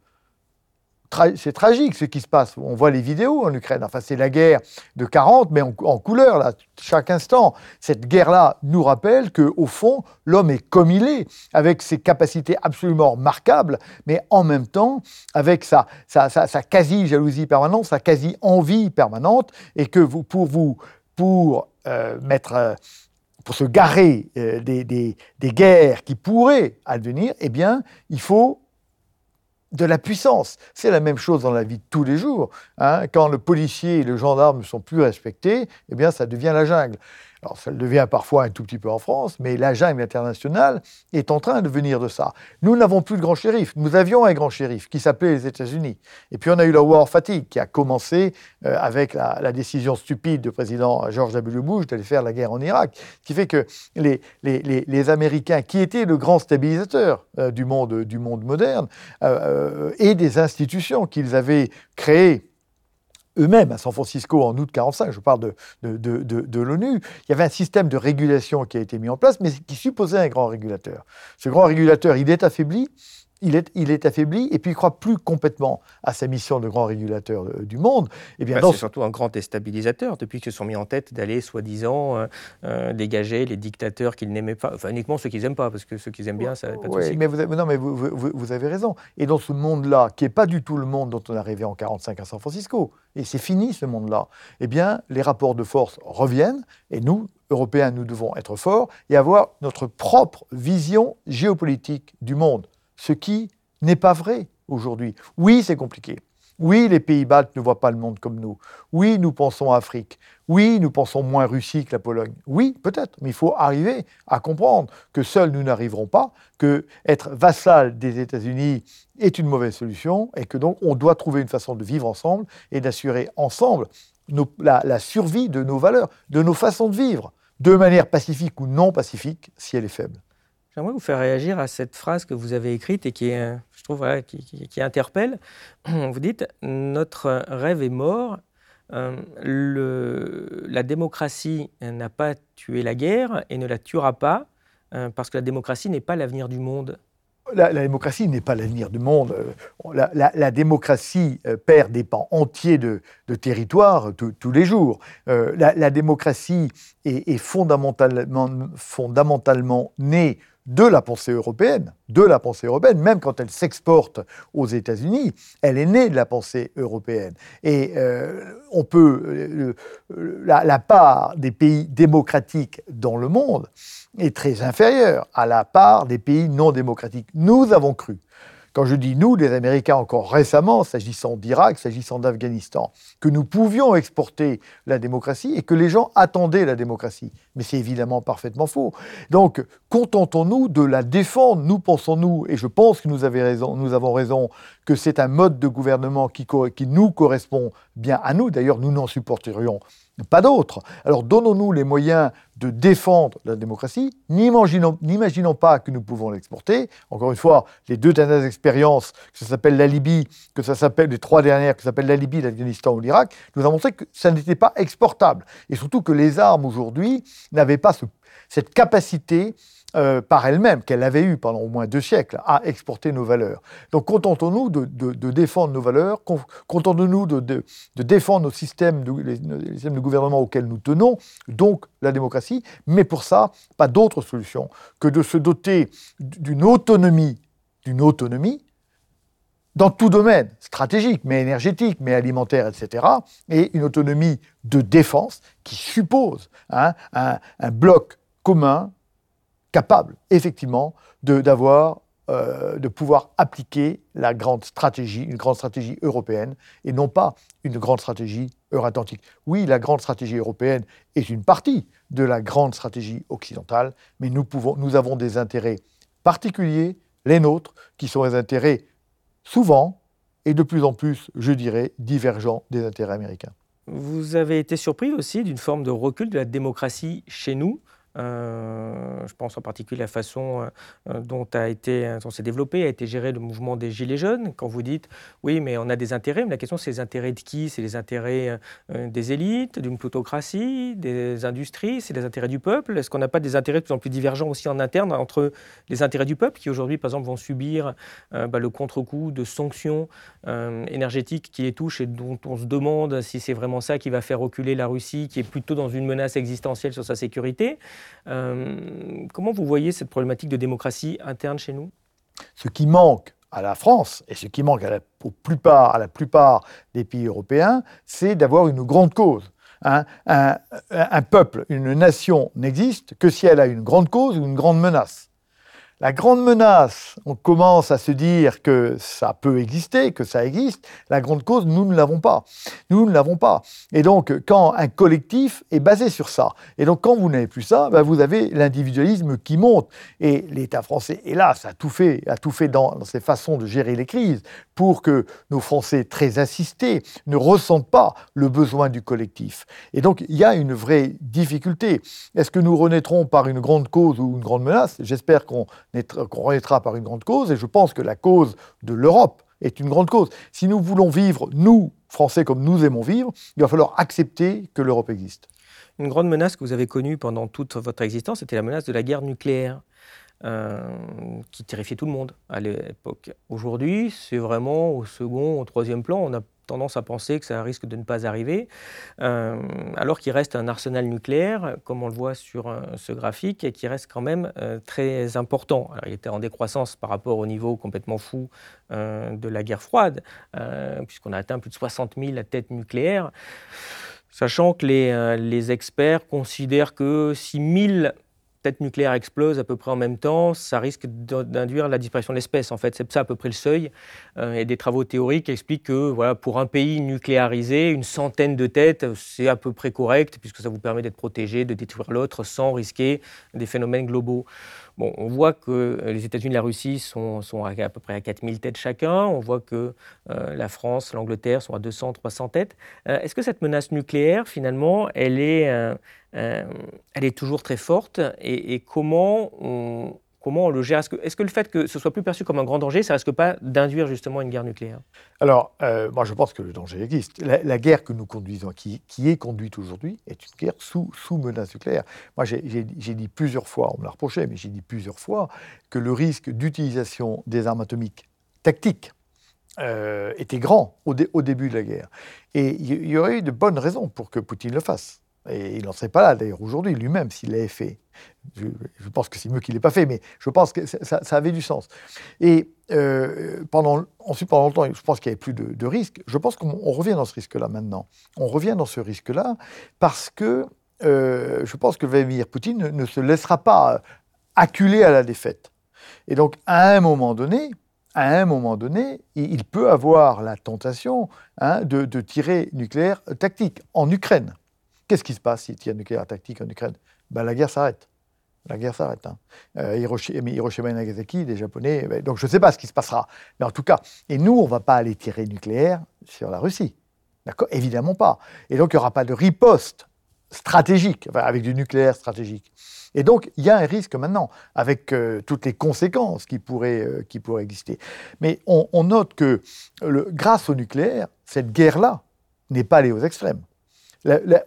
c'est tragique ce qui se passe. On voit les vidéos en Ukraine. Enfin, c'est la guerre de 40, mais en, couleur, là, chaque instant. Cette guerre-là nous rappelle qu'au fond, l'homme est comme il est, avec ses capacités absolument remarquables, mais en même temps, avec sa, quasi-jalousie permanente, sa quasi-envie permanente, et que pour vous, pour euh. Euh, se garer euh, des, des, guerres qui pourraient advenir, eh bien, il faut de la puissance. C'est la même chose dans la vie de tous les jours. Hein. Quand le policier et le gendarme ne sont plus respectés, eh bien, ça devient la jungle. Alors ça le devient parfois un tout petit peu en France, mais la jungle internationale est en train de venir de ça. Nous n'avons plus de grand shérif. Nous avions un grand shérif qui s'appelait les États-Unis. Et puis on a eu la war fatigue qui a commencé euh, avec la, décision stupide du président George W. Bush d'aller faire la guerre en Irak, ce qui fait que les, Américains, qui étaient le grand stabilisateur euh, du, monde, du monde moderne, euh, et des institutions qu'ils avaient créées eux-mêmes à San Francisco en août 1945, je parle de, de, de, l'ONU, il y avait un système de régulation qui a été mis en place, mais qui supposait un grand régulateur. Ce grand régulateur, il est affaibli, il est, il est, affaibli et puis il croit plus complètement à sa mission de grand régulateur euh, du monde. Et eh bien, bah, C'est surtout un grand déstabilisateur depuis qu'ils se sont mis en tête d'aller, soi-disant, euh, euh, dégager les dictateurs qu'ils n'aimaient pas, enfin uniquement ceux qu'ils n'aiment pas, parce que ceux qu'ils aiment bien, ça n'a pas de oui, mais vous avez, Non, mais vous, vous, avez raison. Et dans ce monde-là, qui n'est pas du tout le monde dont on est arrivé en 1945 à San Francisco, et c'est fini ce monde-là, eh bien, les rapports de force reviennent, et nous, Européens, nous devons être forts et avoir notre propre vision géopolitique du monde ce qui n'est pas vrai aujourd'hui. Oui, c'est compliqué. Oui, les pays baltes ne voient pas le monde comme nous. Oui, nous pensons Afrique. Oui, nous pensons moins Russie que la Pologne. Oui, peut-être, mais il faut arriver à comprendre que seuls nous n'arriverons pas, que être vassal des États-Unis est une mauvaise solution et que donc on doit trouver une façon de vivre ensemble et d'assurer ensemble la, survie de nos valeurs, de nos façons de vivre, de manière pacifique ou non pacifique, si elle est faible. J'aimerais vous faire réagir à cette phrase que vous avez écrite et qui, est, je trouve, qui, interpelle. Vous dites Notre rêve est mort. Euh, la démocratie n'a pas tué la guerre et ne la tuera pas euh, parce que la démocratie n'est pas l'avenir du monde. La, démocratie n'est pas l'avenir du monde. Euh, la, démocratie perd des pans entiers de, territoire tous les jours. la, démocratie est, fondamentalement née de la pensée européenne, de la pensée européenne, même quand elle s'exporte aux États-Unis, elle est née de la pensée européenne. Et euh, on peut, la, part des pays démocratiques dans le monde est très inférieure à la part des pays non démocratiques. Nous avons cru quand je dis nous, les Américains encore récemment, s'agissant d'Irak, s'agissant d'Afghanistan, que nous pouvions exporter la démocratie et que les gens attendaient la démocratie. Mais c'est évidemment parfaitement faux. Donc, contentons-nous de la défendre. Nous pensons-nous, et je pense que nous, avons raison, que c'est un mode de gouvernement qui, qui nous correspond bien à nous. D'ailleurs, nous n'en supporterions pas d'autres. Alors donnons-nous les moyens de défendre la démocratie, n'imaginons pas que nous pouvons l'exporter. Encore une fois, les deux dernières expériences, que ça s'appelle la Libye, que ça s'appelle les trois dernières, que ça s'appelle la Libye, l'Afghanistan ou l'Irak, nous avons montré que ça n'était pas exportable. Et surtout que les armes aujourd'hui n'avaient pas cette capacité euh, par elle-même, qu'elle avait eu pendant au moins deux siècles, à exporter nos valeurs. Donc contentons-nous de, défendre nos valeurs, contentons-nous de, défendre nos systèmes de, gouvernement auxquels nous tenons, donc la démocratie, mais pour ça, pas d'autre solution que de se doter d'une autonomie, d'une autonomie, dans tout domaine, stratégique, mais énergétique, mais alimentaire, etc., et une autonomie de défense qui suppose hein, un bloc commun capable, effectivement, de, euh, de pouvoir appliquer la grande stratégie, une grande stratégie européenne, et non pas une grande stratégie euro-atlantique. Oui, la grande stratégie européenne est une partie de la grande stratégie occidentale, mais nous, pouvons, nous avons des intérêts particuliers, les nôtres, qui sont des intérêts souvent, et de plus en plus, je dirais, divergents des intérêts américains. Vous avez été surpris aussi d'une forme de recul de la démocratie chez nous. Euh, je pense en particulier à la façon euh, dont a été, dont s'est développé, a été géré le mouvement des Gilets jaunes. Quand vous dites, oui, mais on a des intérêts, mais la question c'est les intérêts de qui? C'est les intérêts euh, des élites, d'une plutocratie, des industries, c'est les intérêts du peuple? Est-ce qu'on n'a pas des intérêts de plus en plus divergents aussi en interne entre les intérêts du peuple qui aujourd'hui, par exemple, vont subir bah, le contre-coup de sanctions énergétiques qui les touchent et dont on se demande si c'est vraiment ça qui va faire reculer la Russie, qui est plutôt dans une menace existentielle sur sa sécurité? euh, comment vous voyez cette problématique de démocratie interne chez nous? Ce qui manque à la France et ce qui manque à la, plupart, à la plupart des pays européens, c'est d'avoir une grande cause. un, un, peuple, une nation n'existe que si elle a une grande cause ou une grande menace. La grande menace, on commence à se dire que ça peut exister, que ça existe. La grande cause, nous ne l'avons pas. Nous ne l'avons pas. Et donc, quand un collectif est basé sur ça, et donc quand vous n'avez plus ça, ben, vous avez l'individualisme qui monte. Et l'État français, hélas, a tout fait, a tout fait dans, dans ses façons de gérer les crises pour que nos Français très assistés ne ressentent pas le besoin du collectif. Et donc, il y a une vraie difficulté. Est-ce que nous renaîtrons par une grande cause ou une grande menace? J'espère qu'on renaîtra par une grande cause, et je pense que la cause de l'Europe est une grande cause. Si nous voulons vivre, nous, Français, comme nous aimons vivre, il va falloir accepter que l'Europe existe. Une grande menace que vous avez connue pendant toute votre existence, c'était la menace de la guerre nucléaire. Euh, qui terrifiait tout le monde à l'époque. Aujourd'hui, c'est vraiment au second, au troisième plan. Tendance à penser que ça risque de ne pas arriver, euh, alors qu'il reste un arsenal nucléaire, comme on le voit sur euh, ce graphique, et qui reste quand même euh, très important. Il était en décroissance par rapport au niveau complètement fou de la guerre froide, puisqu'on a atteint plus de 60 000 têtes nucléaires, sachant que les, les experts considèrent que si 1000 tête nucléaire explose à peu près en même temps, ça risque d'induire la disparition de l'espèce. En fait, c'est ça à peu près le seuil. Euh, et des travaux théoriques expliquent que voilà, pour un pays nucléarisé, une centaine de têtes, c'est à peu près correct, puisque ça vous permet d'être protégé, de détruire l'autre sans risquer des phénomènes globaux. bon, on voit que les États-Unis et la Russie sont, sont, à, peu près à 4000 têtes chacun. On voit que la France, l'Angleterre sont à 200, 300 têtes. Est-ce que cette menace nucléaire, finalement, elle est, elle est toujours très forte et, comment on, Comment on le gère? Est-ce que, le fait que ce soit plus perçu comme un grand danger, ça risque pas d'induire justement une guerre nucléaire? Alors, euh, moi je pense que le danger existe. La, guerre que nous conduisons, qui, est conduite aujourd'hui, est une guerre sous, sous menace nucléaire. Moi j'ai dit plusieurs fois, on me l'a reproché, mais j'ai dit plusieurs fois que le risque d'utilisation des armes atomiques tactiques euh, était grand au, au, début de la guerre. Et il y aurait eu de bonnes raisons pour que Poutine le fasse. Et il n'en serait pas là, d'ailleurs, aujourd'hui, lui-même, s'il l'avait fait. Je, pense que c'est mieux qu'il ne l'ait pas fait, mais je pense que ça, avait du sens. Et euh, pendant, ensuite, pendant longtemps, je pense qu'il n'y avait plus de, risque. Je pense qu'on revient dans ce risque-là maintenant. On revient dans ce risque-là parce que euh, je pense que Vladimir Poutine ne, se laissera pas acculer à la défaite. Et donc, à un moment donné, à un moment donné, il peut avoir la tentation hein, de tirer nucléaire tactique en Ukraine. Qu'est-ce qui se passe s'il y a un nucléaire tactique en Ukraine? Ben, La guerre s'arrête. La guerre s'arrête. Hein. Euh, Hiroshima, et Nagasaki, les Japonais. Ben, donc je ne sais pas ce qui se passera. Mais en tout cas, et nous, on ne va pas aller tirer nucléaire sur la Russie. D'accord? Évidemment pas. Et donc il n'y aura pas de riposte stratégique, avec du nucléaire stratégique. Et donc, il y a un risque maintenant, avec euh, toutes les conséquences qui pourraient, euh, exister. Mais on, note que grâce au nucléaire, cette guerre-là n'est pas allée aux extrêmes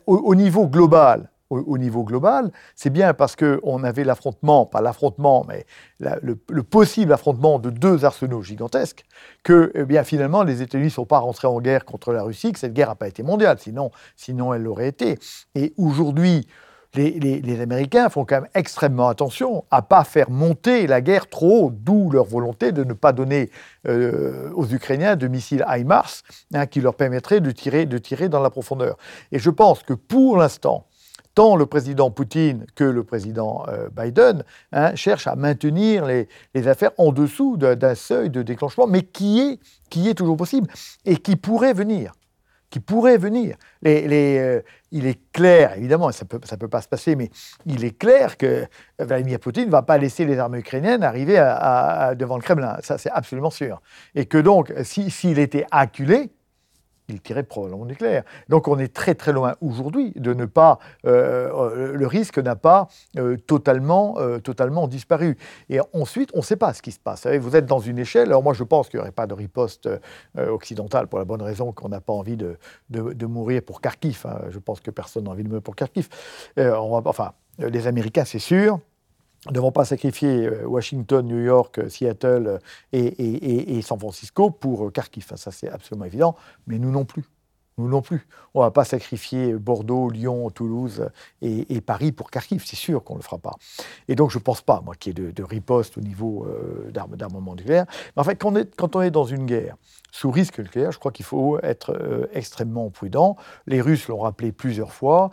au, niveau global, au, niveau global, c'est bien parce qu'on avait l'affrontement, pas l'affrontement, mais le, possible affrontement de deux arsenaux gigantesques, que eh bien, finalement les États-Unis ne sont pas rentrés en guerre contre la Russie, que cette guerre n'a pas été mondiale, sinon, sinon elle l'aurait été. Et aujourd'hui, les, Américains font quand même extrêmement attention à ne pas faire monter la guerre trop haut, d'où leur volonté de ne pas donner euh, aux Ukrainiens de missiles HIMARS hein, qui leur permettraient de tirer, dans la profondeur. Et je pense que pour l'instant, tant le président Poutine que le président euh, Biden hein, cherchent à maintenir les, affaires en dessous d'un seuil de déclenchement, mais qui est toujours possible et qui pourrait venir qui pourrait venir. Euh, il est clair, évidemment, ça ne peut, pas se passer, mais il est clair que Vladimir Poutine ne va pas laisser les armées ukrainiennes arriver devant le Kremlin. Ça, c'est absolument sûr. Et que donc, s'il était acculé, il tirait probablement nucléaire. Donc on est très très loin aujourd'hui de ne pas, euh, euh, le risque n'a pas euh, totalement, totalement disparu. Et ensuite, on ne sait pas ce qui se passe. Vous êtes dans une échelle, alors moi je pense qu'il n'y aurait pas de riposte occidentale pour la bonne raison qu'on n'a pas envie de, de, mourir pour Kharkiv. Hein. Je pense que personne n'a envie de mourir pour Kharkiv. enfin, les Américains, c'est sûr ne devons pas sacrifier euh, Washington, New York, euh, Seattle euh, et, San Francisco pour Kharkiv. Ça, c'est absolument évident. Mais nous non plus. Nous non plus. On ne va pas sacrifier Bordeaux, Lyon, Toulouse et, Paris pour Kharkiv. C'est sûr qu'on ne le fera pas. Et donc, je ne pense pas, moi, qu'il y ait de, riposte au niveau d'armement nucléaire. Mais en fait, quand on, est, dans une guerre sous risque nucléaire, je crois qu'il faut être extrêmement prudent. Les Russes l'ont rappelé plusieurs fois.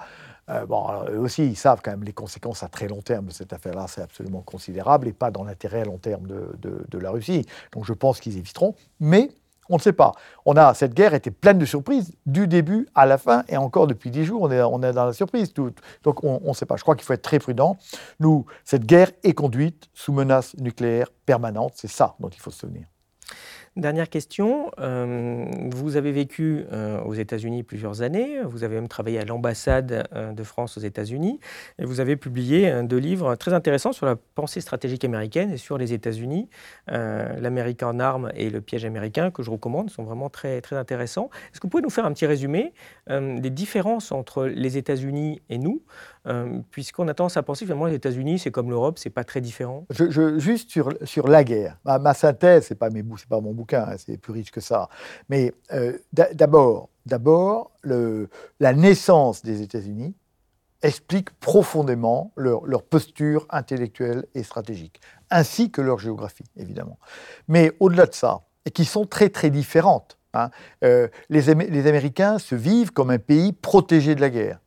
Euh, bon, eux aussi, ils savent quand même les conséquences à très long terme de cette affaire-là, c'est absolument considérable et pas dans l'intérêt à long terme de, la Russie. Donc je pense qu'ils éviteront, mais on ne sait pas. On a, cette guerre était pleine de surprises du début à la fin, et encore depuis dix jours, on est dans la surprise. donc on ne sait pas. Je crois qu'il faut être très prudent. Nous, cette guerre est conduite sous menace nucléaire permanente. C'est ça dont il faut se souvenir. Dernière question. Euh, vous avez vécu euh, aux États-Unis plusieurs années. Vous avez même travaillé à l'ambassade euh, de France aux États-Unis. Et vous avez publié deux livres très intéressants sur la pensée stratégique américaine et sur les États-Unis. L'Amérique en armes et le piège américain, que je recommande, sont vraiment très, très intéressants. Est-ce que vous pouvez nous faire un petit résumé des différences entre les États-Unis et nous Puisqu'on a tendance à penser finalement les États-Unis, c'est comme l'Europe, c'est pas très différent. Je, juste sur, la guerre. Ma, synthèse, c'est pas, pas mon bouquin, hein, c'est plus riche que ça. Mais euh, d'abord, d'abord, la naissance des États-Unis explique profondément leur, posture intellectuelle et stratégique, ainsi que leur géographie, évidemment. Mais au-delà de ça, et qui sont très très différentes, hein, euh, les Américains se vivent comme un pays protégé de la guerre,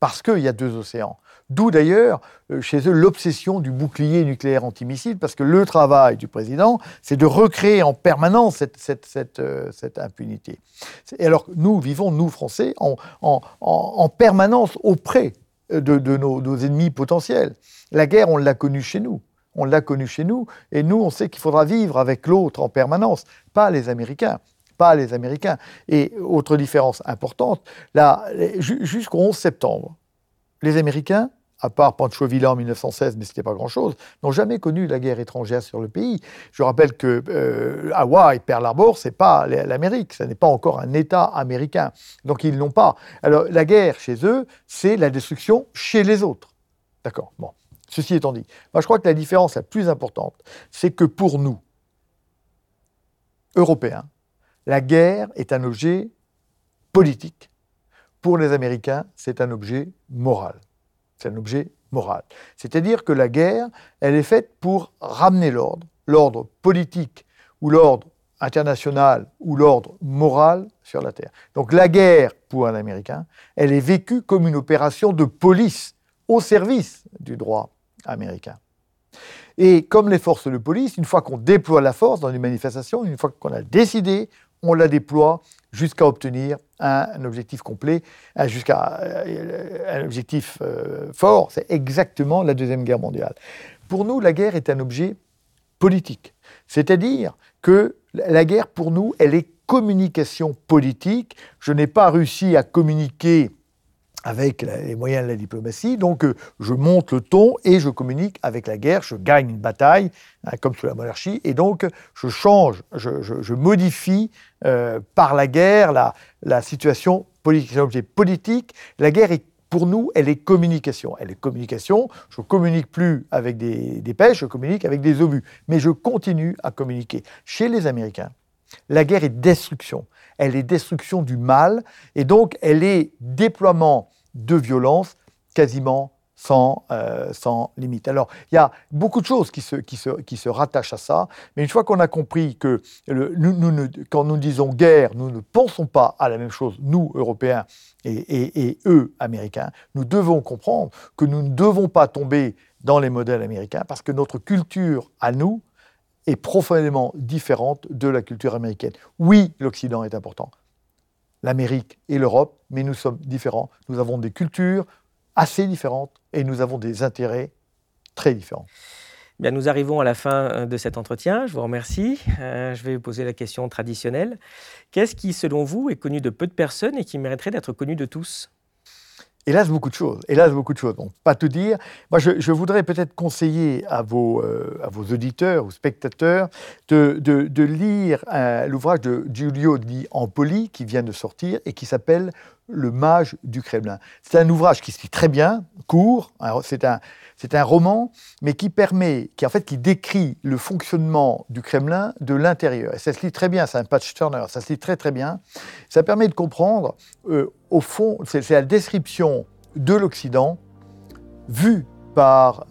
parce qu'il y a deux océans. D'où d'ailleurs, euh, chez eux, l'obsession du bouclier nucléaire antimissile, parce que le travail du président, c'est de recréer en permanence cette, euh, impunité. Et alors, nous vivons, nous, Français, en, en, en, permanence auprès de, de nos, ennemis potentiels. La guerre, on l'a connue chez nous. On l'a connu chez nous. Et nous, on sait qu'il faudra vivre avec l'autre en permanence, pas les Américains. Pas les Américains. Et autre différence importante, là, jusqu'au 11 septembre, les Américains à part Pancho Villa en 1916, mais ce n'était pas grand-chose, n'ont jamais connu la guerre étrangère sur le pays. Je rappelle que euh, Hawaï, Pearl Harbor, c'est pas l'Amérique, ce n'est pas encore un État américain. Donc ils n'ont pas. Alors la guerre chez eux, c'est la destruction chez les autres. D'accord. Bon. Ceci étant dit, moi je crois que la différence la plus importante, c'est que pour nous, Européens, la guerre est un objet politique. Pour les Américains, c'est un objet moral. C'est un objet moral. C'est-à-dire que la guerre, elle est faite pour ramener l'ordre, l'ordre politique ou l'ordre international ou l'ordre moral sur la Terre. Donc la guerre, pour un Américain, elle est vécue comme une opération de police au service du droit américain. Et comme les forces de police, une fois qu'on déploie la force dans une manifestation, une fois qu'on a décidé, on la déploie jusqu'à obtenir un, objectif complet, jusqu'à euh, un objectif euh, fort. C'est exactement la Deuxième Guerre mondiale. Pour nous, la guerre est un objet politique. C'est-à-dire que la guerre, pour nous, elle est communication politique. Je n'ai pas réussi à communiquer avec les moyens de la diplomatie. Donc euh, je monte le ton et je communique avec la guerre, je gagne une bataille, hein, comme sous la monarchie, et donc je change, je, modifie euh, par la guerre la, situation politique. C'est un objet politique. La guerre est pour nous, elle est communication. Elle est communication. Je communique plus avec des pêches, je communique avec des obus. Mais je continue à communiquer. Chez les Américains, la guerre est destruction. Elle est destruction du mal. Et donc, elle est déploiement de violence quasiment sans, euh, sans limite. Alors, il y a beaucoup de choses qui se, qui se, qui se rattachent à ça, mais une fois qu'on a compris que nous, quand nous disons guerre, nous ne pensons pas à la même chose, nous, Européens, et, et, eux, Américains, nous devons comprendre que nous ne devons pas tomber dans les modèles américains, parce que notre culture à nous est profondément différente de la culture américaine. Oui, l'Occident est important, l'Amérique et l'Europe, mais nous sommes différents. Nous avons des cultures assez différentes et nous avons des intérêts très différents. Bien, nous arrivons à la fin euh, de cet entretien. Je vous remercie. Euh, je vais vous poser la question traditionnelle. Qu'est-ce qui, selon vous, est connu de peu de personnes et qui mériterait d'être connu de tous? Hélas, beaucoup de choses. Hélas, beaucoup de choses. Bon, pas tout dire. Moi, je, voudrais peut-être conseiller à vos, euh, auditeurs ou spectateurs de, lire l'ouvrage de Giulio di Ampoli qui vient de sortir et qui s'appelle Le mage du Kremlin. C'est un ouvrage qui se lit très bien, court. C'est un, c'est un roman, mais qui permet, qui en fait, qui décrit le fonctionnement du Kremlin de l'intérieur. Et ça se lit très bien, c'est un patch turner, ça se lit très très bien. Ça permet de comprendre, euh, au fond, c'est la description de l'Occident vue par,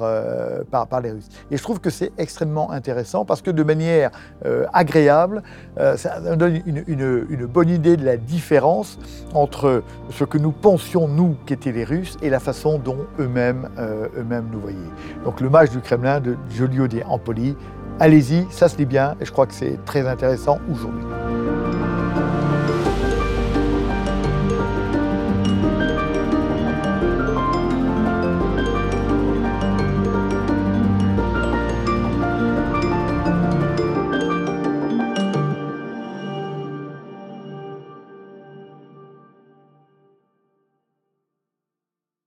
euh, par, par, les Russes. Et je trouve que c'est extrêmement intéressant parce que de manière euh, agréable, euh, ça donne une, une, bonne idée de la différence entre ce que nous pensions, nous, qu'étaient les Russes, et la façon dont eux-mêmes eux-mêmes nous voyaient. Donc le match du Kremlin de Giulio de Ampoli, allez-y, ça se lit bien, et je crois que c'est très intéressant aujourd'hui.